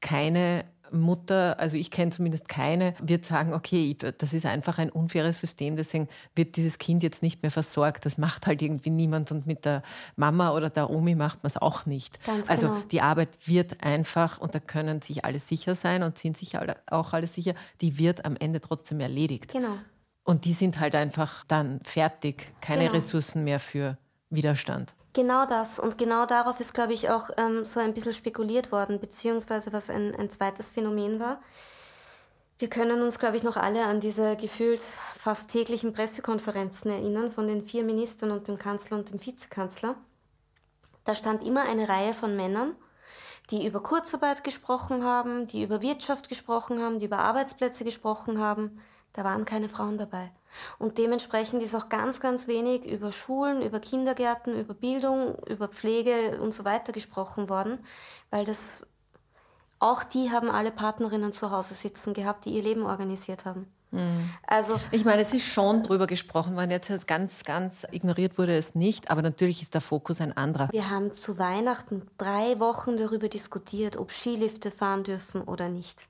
keine Mutter, also ich kenne zumindest keine, wird sagen, okay, das ist einfach ein unfaires System, deswegen wird dieses Kind jetzt nicht mehr versorgt. Das macht halt irgendwie niemand und mit der Mama oder der Omi macht man es auch nicht. Ganz also genau. die Arbeit wird einfach, und da können sich alle sicher sein und sind sich auch alle sicher, die wird am Ende trotzdem erledigt. Genau. Und die sind halt einfach dann fertig, keine Genau. Ressourcen mehr für Widerstand. Genau das. Und genau darauf ist, glaube ich, auch ähm, so ein bisschen spekuliert worden, beziehungsweise was ein, ein zweites Phänomen war. Wir können uns, glaube ich, noch alle an diese gefühlt fast täglichen Pressekonferenzen erinnern von den vier Ministern und dem Kanzler und dem Vizekanzler. Da stand immer eine Reihe von Männern, die über Kurzarbeit gesprochen haben, die über Wirtschaft gesprochen haben, die über Arbeitsplätze gesprochen haben. Da waren keine Frauen dabei. Und dementsprechend ist auch ganz, ganz wenig über Schulen, über Kindergärten, über Bildung, über Pflege und so weiter gesprochen worden, weil das auch die haben alle Partnerinnen zu Hause sitzen gehabt, die ihr Leben organisiert haben. Also Ich meine, es ist schon drüber gesprochen worden, jetzt ist ganz, ganz ignoriert wurde es nicht, aber natürlich ist der Fokus ein anderer. wir haben zu Weihnachten drei Wochen darüber diskutiert, ob Skilifte fahren dürfen oder nicht.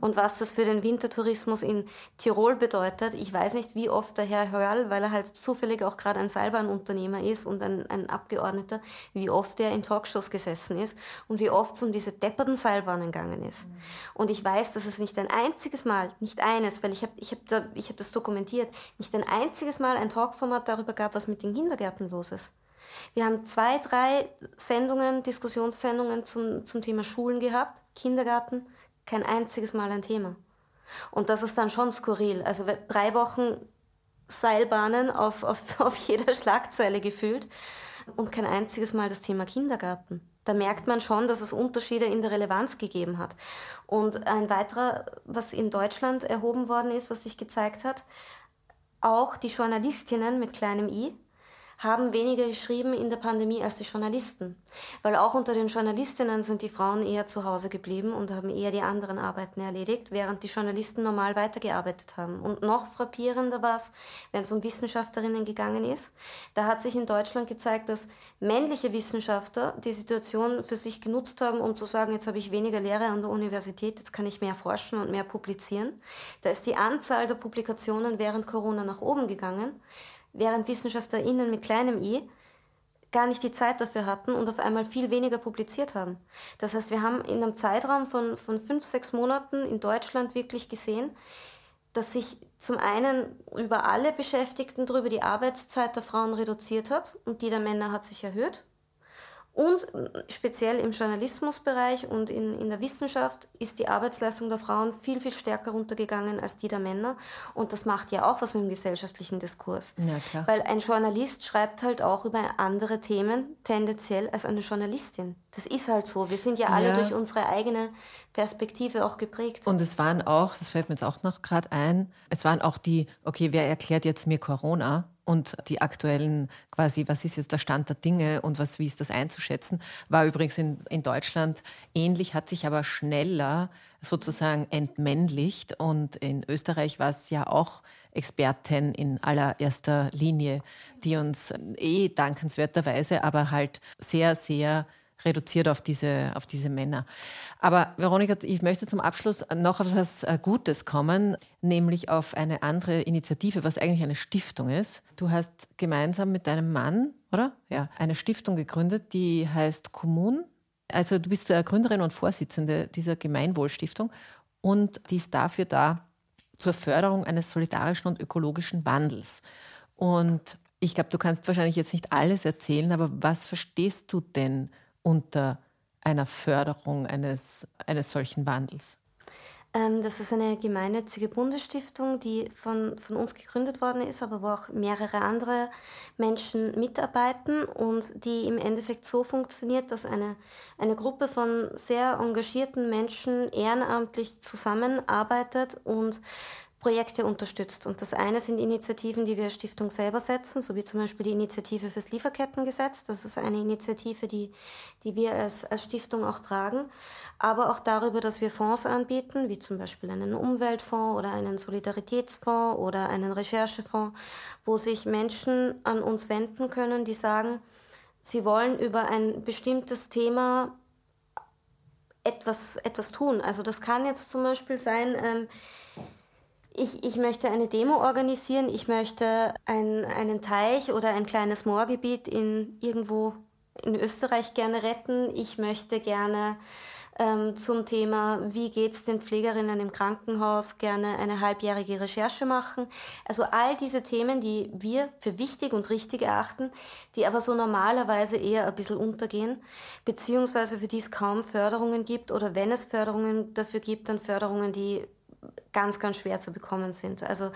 Und was das für den Wintertourismus in Tirol bedeutet, ich weiß nicht, wie oft der Herr Hörl, weil er halt zufällig auch gerade ein Seilbahnunternehmer ist und ein, ein Abgeordneter, wie oft er in Talkshows gesessen ist und wie oft es um diese depperten Seilbahnen gegangen ist. Und ich weiß, dass es nicht ein einziges Mal, nicht eines, weil ich habe ich hab da, ich hab das dokumentiert, nicht ein einziges Mal ein Talkformat darüber gab, was mit den Kindergärten los ist. Wir haben zwei, drei Sendungen, Diskussionssendungen zum, zum Thema Schulen gehabt, Kindergarten, kein einziges Mal ein Thema. Und das ist dann schon skurril. Also drei Wochen Seilbahnen auf, auf, auf jeder Schlagzeile gefühlt und kein einziges Mal das Thema Kindergarten. Da merkt man schon, dass es Unterschiede in der Relevanz gegeben hat. Und ein weiterer, was in Deutschland erhoben worden ist, was sich gezeigt hat, auch die Journalistinnen mit kleinem i haben weniger geschrieben in der Pandemie als die Journalisten. Weil auch unter den Journalistinnen sind die Frauen eher zu Hause geblieben und haben eher die anderen Arbeiten erledigt, während die Journalisten normal weitergearbeitet haben. Und noch frappierender war es, wenn es um Wissenschaftlerinnen gegangen ist. Da hat sich in Deutschland gezeigt, dass männliche Wissenschaftler die Situation für sich genutzt haben, um zu sagen, jetzt habe ich weniger Lehre an der Universität, jetzt kann ich mehr forschen und mehr publizieren. Da ist die Anzahl der Publikationen während Corona nach oben gegangen während WissenschaftlerInnen mit kleinem i gar nicht die Zeit dafür hatten und auf einmal viel weniger publiziert haben. Das heißt, wir haben in einem Zeitraum von, von fünf, sechs Monaten in Deutschland wirklich gesehen, dass sich zum einen über alle Beschäftigten drüber die Arbeitszeit der Frauen reduziert hat und die der Männer hat sich erhöht. Und speziell im Journalismusbereich und in, in der Wissenschaft ist die Arbeitsleistung der Frauen viel, viel stärker runtergegangen als die der Männer. Und das macht ja auch was mit dem gesellschaftlichen Diskurs. Ja, klar. Weil ein Journalist schreibt halt auch über andere Themen tendenziell als eine Journalistin. Das ist halt so. Wir sind ja alle Ja. durch unsere eigene Perspektive auch geprägt. Und es waren auch, das fällt mir jetzt auch noch gerade ein, es waren auch die, okay, wer erklärt jetzt mir Corona? Und die aktuellen, quasi, was ist jetzt der Stand der Dinge und was, wie ist das einzuschätzen, war übrigens in, in Deutschland ähnlich, hat sich aber schneller sozusagen entmännlicht. Und in Österreich war es ja auch Expertin in allererster Linie, die uns eh dankenswerterweise, aber halt sehr, sehr reduziert auf diese, auf diese Männer. Aber Veronika, ich möchte zum Abschluss noch auf etwas äh, Gutes kommen, nämlich auf eine andere Initiative, was eigentlich eine Stiftung ist. Du hast gemeinsam mit deinem Mann, oder? Ja, eine Stiftung gegründet, die heißt Kommun. Also du bist Gründerin und Vorsitzende dieser Gemeinwohlstiftung und die ist dafür da, zur Förderung eines solidarischen und ökologischen Wandels. Und ich glaube, du kannst wahrscheinlich jetzt nicht alles erzählen, aber was verstehst du denn unter einer Förderung eines, eines solchen Wandels? Ähm, das ist eine gemeinnützige Bundesstiftung, die von, von uns gegründet worden ist, aber wo auch mehrere andere Menschen mitarbeiten und die im Endeffekt so funktioniert, dass eine, eine Gruppe von sehr engagierten Menschen ehrenamtlich zusammenarbeitet und Projekte unterstützt. Und das eine sind Initiativen, die wir als Stiftung selber setzen, so wie zum Beispiel die Initiative fürs Lieferkettengesetz. Das ist eine Initiative, die, die wir als, als Stiftung auch tragen. Aber auch darüber, dass wir Fonds anbieten, wie zum Beispiel einen Umweltfonds oder einen Solidaritätsfonds oder einen Recherchefonds, wo sich Menschen an uns wenden können, die sagen, sie wollen über ein bestimmtes Thema etwas, etwas tun. Also das kann jetzt zum Beispiel sein, ähm, ich, ich möchte eine Demo organisieren, ich möchte ein, einen Teich oder ein kleines Moorgebiet in, irgendwo in Österreich gerne retten. Ich möchte gerne ähm, zum Thema, wie geht es den Pflegerinnen im Krankenhaus, gerne eine halbjährige Recherche machen. Also all diese Themen, die wir für wichtig und richtig erachten, die aber so normalerweise eher ein bisschen untergehen, beziehungsweise für die es kaum Förderungen gibt oder wenn es Förderungen dafür gibt, dann Förderungen, die ganz, ganz schwer zu bekommen sind. Also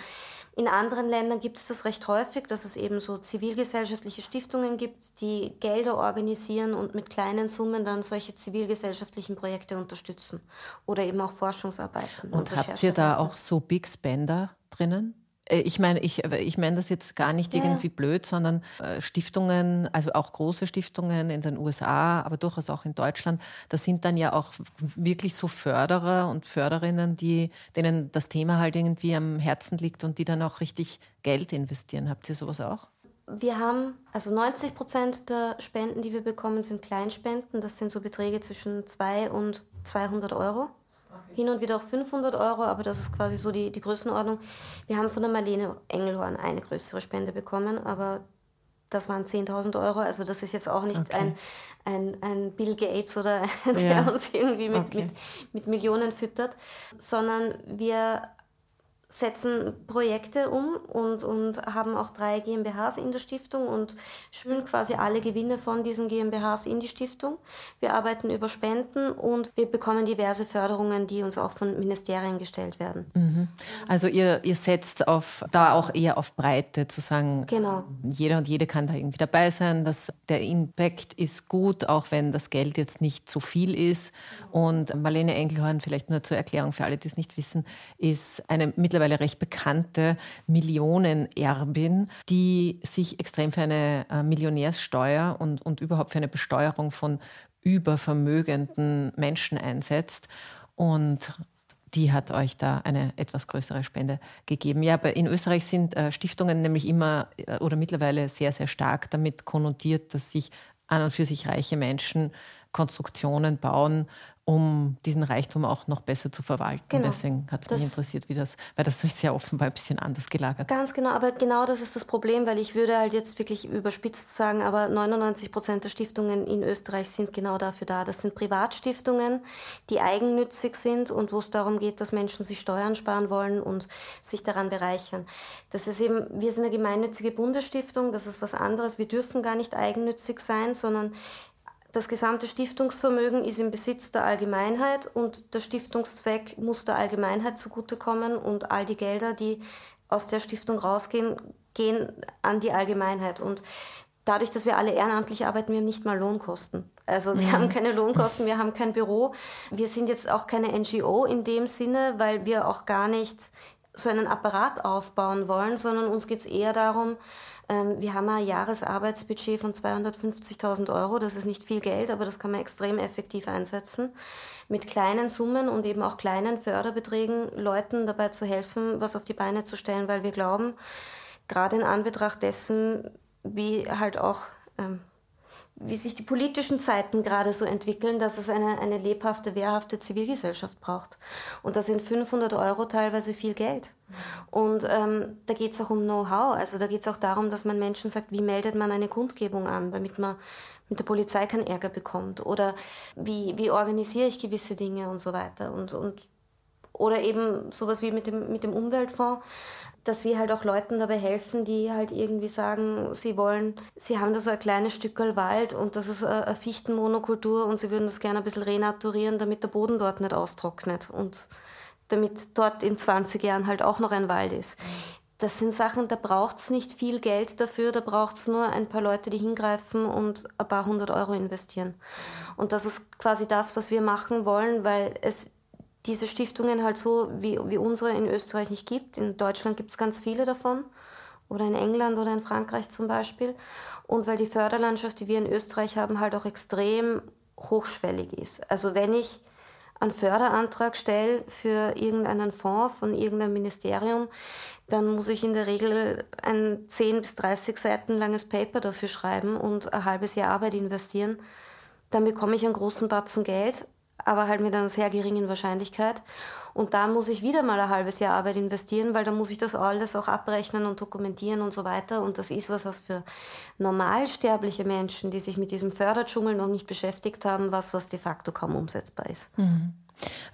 in anderen Ländern gibt es das recht häufig, dass es eben so zivilgesellschaftliche Stiftungen gibt, die Gelder organisieren und mit kleinen Summen dann solche zivilgesellschaftlichen Projekte unterstützen oder eben auch Forschungsarbeiten. Und, und habt ihr da auch so Big Spender drinnen? Äh, ich meine, ich, äh, ich meine das jetzt gar nicht ja. irgendwie blöd, sondern äh, Stiftungen, also auch große Stiftungen in den USA, aber durchaus auch in Deutschland, das sind dann ja auch wirklich so Förderer und Förderinnen, die, denen das Thema halt irgendwie am Herzen liegt und die dann auch richtig Geld investieren. Habt ihr sowas auch? Wir haben, also 90 Prozent der Spenden, die wir bekommen, sind Kleinspenden. Das sind so Beträge zwischen 2 und 200 Euro hin und wieder auch 500 Euro, aber das ist quasi so die, die Größenordnung. Wir haben von der Marlene Engelhorn eine größere Spende bekommen, aber das waren 10.000 Euro. Also das ist jetzt auch nicht okay. ein, ein, ein Bill Gates oder der ja. uns irgendwie mit, okay. mit, mit Millionen füttert, sondern wir setzen Projekte um und, und haben auch drei GmbHs in der Stiftung und spülen quasi alle Gewinne von diesen GmbHs in die Stiftung. Wir arbeiten über Spenden und wir bekommen diverse Förderungen, die uns auch von Ministerien gestellt werden. Mhm. Also ihr, ihr setzt auf, da auch eher auf Breite zu sagen, genau. jeder und jede kann da irgendwie dabei sein. Dass der Impact ist gut, auch wenn das Geld jetzt nicht so viel ist. Und Marlene Engelhorn, vielleicht nur zur Erklärung für alle, die es nicht wissen, ist eine mittlerweile mittlerweile recht bekannte Millionenerbin, die sich extrem für eine äh, Millionärssteuer und, und überhaupt für eine Besteuerung von übervermögenden Menschen einsetzt. Und die hat euch da eine etwas größere Spende gegeben. Ja, aber in Österreich sind äh, Stiftungen nämlich immer äh, oder mittlerweile sehr, sehr stark damit konnotiert, dass sich an und für sich reiche Menschen Konstruktionen bauen, um diesen Reichtum auch noch besser zu verwalten. Genau. Deswegen hat es mich interessiert, wie das, weil das ist ja offenbar ein bisschen anders gelagert. Ganz genau, aber genau das ist das Problem, weil ich würde halt jetzt wirklich überspitzt sagen, aber 99 Prozent der Stiftungen in Österreich sind genau dafür da. Das sind Privatstiftungen, die eigennützig sind und wo es darum geht, dass Menschen sich Steuern sparen wollen und sich daran bereichern. Das ist eben, wir sind eine gemeinnützige Bundesstiftung, das ist was anderes. Wir dürfen gar nicht eigennützig sein, sondern das gesamte Stiftungsvermögen ist im Besitz der Allgemeinheit und der Stiftungszweck muss der Allgemeinheit zugutekommen und all die Gelder, die aus der Stiftung rausgehen, gehen an die Allgemeinheit. Und dadurch, dass wir alle ehrenamtlich arbeiten, wir haben nicht mal Lohnkosten. Also wir mhm. haben keine Lohnkosten, wir haben kein Büro. Wir sind jetzt auch keine NGO in dem Sinne, weil wir auch gar nicht so einen Apparat aufbauen wollen, sondern uns geht es eher darum, ähm, wir haben ein Jahresarbeitsbudget von 250.000 Euro. Das ist nicht viel Geld, aber das kann man extrem effektiv einsetzen. Mit kleinen Summen und eben auch kleinen Förderbeträgen Leuten dabei zu helfen, was auf die Beine zu stellen, weil wir glauben, gerade in Anbetracht dessen, wie halt auch ähm, wie sich die politischen Zeiten gerade so entwickeln, dass es eine, eine lebhafte, wehrhafte Zivilgesellschaft braucht. Und da sind 500 Euro teilweise viel Geld. Und ähm, da geht es auch um Know-how. Also da geht es auch darum, dass man Menschen sagt, wie meldet man eine Kundgebung an, damit man mit der Polizei keinen Ärger bekommt. Oder wie, wie organisiere ich gewisse Dinge und so weiter. Und, und, oder eben sowas wie mit dem, mit dem Umweltfonds dass wir halt auch Leuten dabei helfen, die halt irgendwie sagen, sie wollen, sie haben da so ein kleines Stückel Wald und das ist eine Fichtenmonokultur und sie würden das gerne ein bisschen renaturieren, damit der Boden dort nicht austrocknet und damit dort in 20 Jahren halt auch noch ein Wald ist. Das sind Sachen, da braucht es nicht viel Geld dafür, da braucht es nur ein paar Leute, die hingreifen und ein paar hundert Euro investieren. Und das ist quasi das, was wir machen wollen, weil es diese Stiftungen halt so wie, wie unsere in Österreich nicht gibt. In Deutschland gibt es ganz viele davon oder in England oder in Frankreich zum Beispiel. Und weil die Förderlandschaft, die wir in Österreich haben, halt auch extrem hochschwellig ist. Also wenn ich einen Förderantrag stelle für irgendeinen Fonds von irgendeinem Ministerium, dann muss ich in der Regel ein 10 bis 30 Seiten langes Paper dafür schreiben und ein halbes Jahr Arbeit investieren. Dann bekomme ich einen großen Batzen Geld, aber halt mit einer sehr geringen Wahrscheinlichkeit. Und da muss ich wieder mal ein halbes Jahr Arbeit investieren, weil da muss ich das alles auch abrechnen und dokumentieren und so weiter. Und das ist was, was für normalsterbliche Menschen, die sich mit diesem Förderdschungel noch nicht beschäftigt haben, was, was de facto kaum umsetzbar ist. Mhm.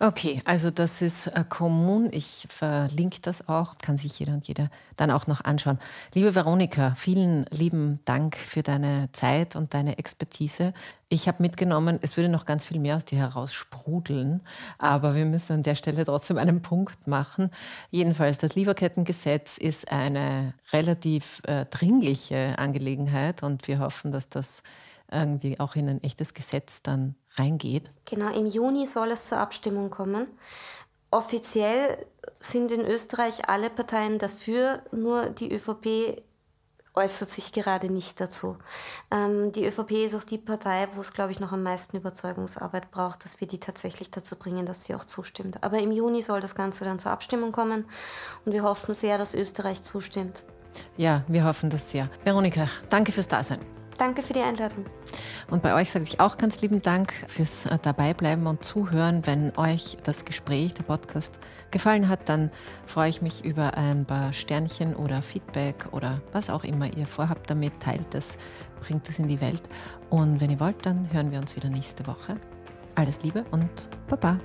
Okay, also das ist äh, Kommun. Ich verlinke das auch, kann sich jeder und jeder dann auch noch anschauen. Liebe Veronika, vielen lieben Dank für deine Zeit und deine Expertise. Ich habe mitgenommen, es würde noch ganz viel mehr aus dir heraus sprudeln, aber wir müssen an der Stelle trotzdem einen Punkt machen. Jedenfalls, das Lieferkettengesetz ist eine relativ äh, dringliche Angelegenheit und wir hoffen, dass das irgendwie auch in ein echtes Gesetz dann reingeht? Genau, im Juni soll es zur Abstimmung kommen. Offiziell sind in Österreich alle Parteien dafür, nur die ÖVP äußert sich gerade nicht dazu. Ähm, die ÖVP ist auch die Partei, wo es, glaube ich, noch am meisten Überzeugungsarbeit braucht, dass wir die tatsächlich dazu bringen, dass sie auch zustimmt. Aber im Juni soll das Ganze dann zur Abstimmung kommen und wir hoffen sehr, dass Österreich zustimmt. Ja, wir hoffen das sehr. Veronika, danke fürs Dasein. Danke für die Einladung. Und bei euch sage ich auch ganz lieben Dank fürs äh, Dabeibleiben und Zuhören. Wenn euch das Gespräch, der Podcast gefallen hat, dann freue ich mich über ein paar Sternchen oder Feedback oder was auch immer ihr vorhabt damit. Teilt es, bringt es in die Welt. Und wenn ihr wollt, dann hören wir uns wieder nächste Woche. Alles Liebe und Baba.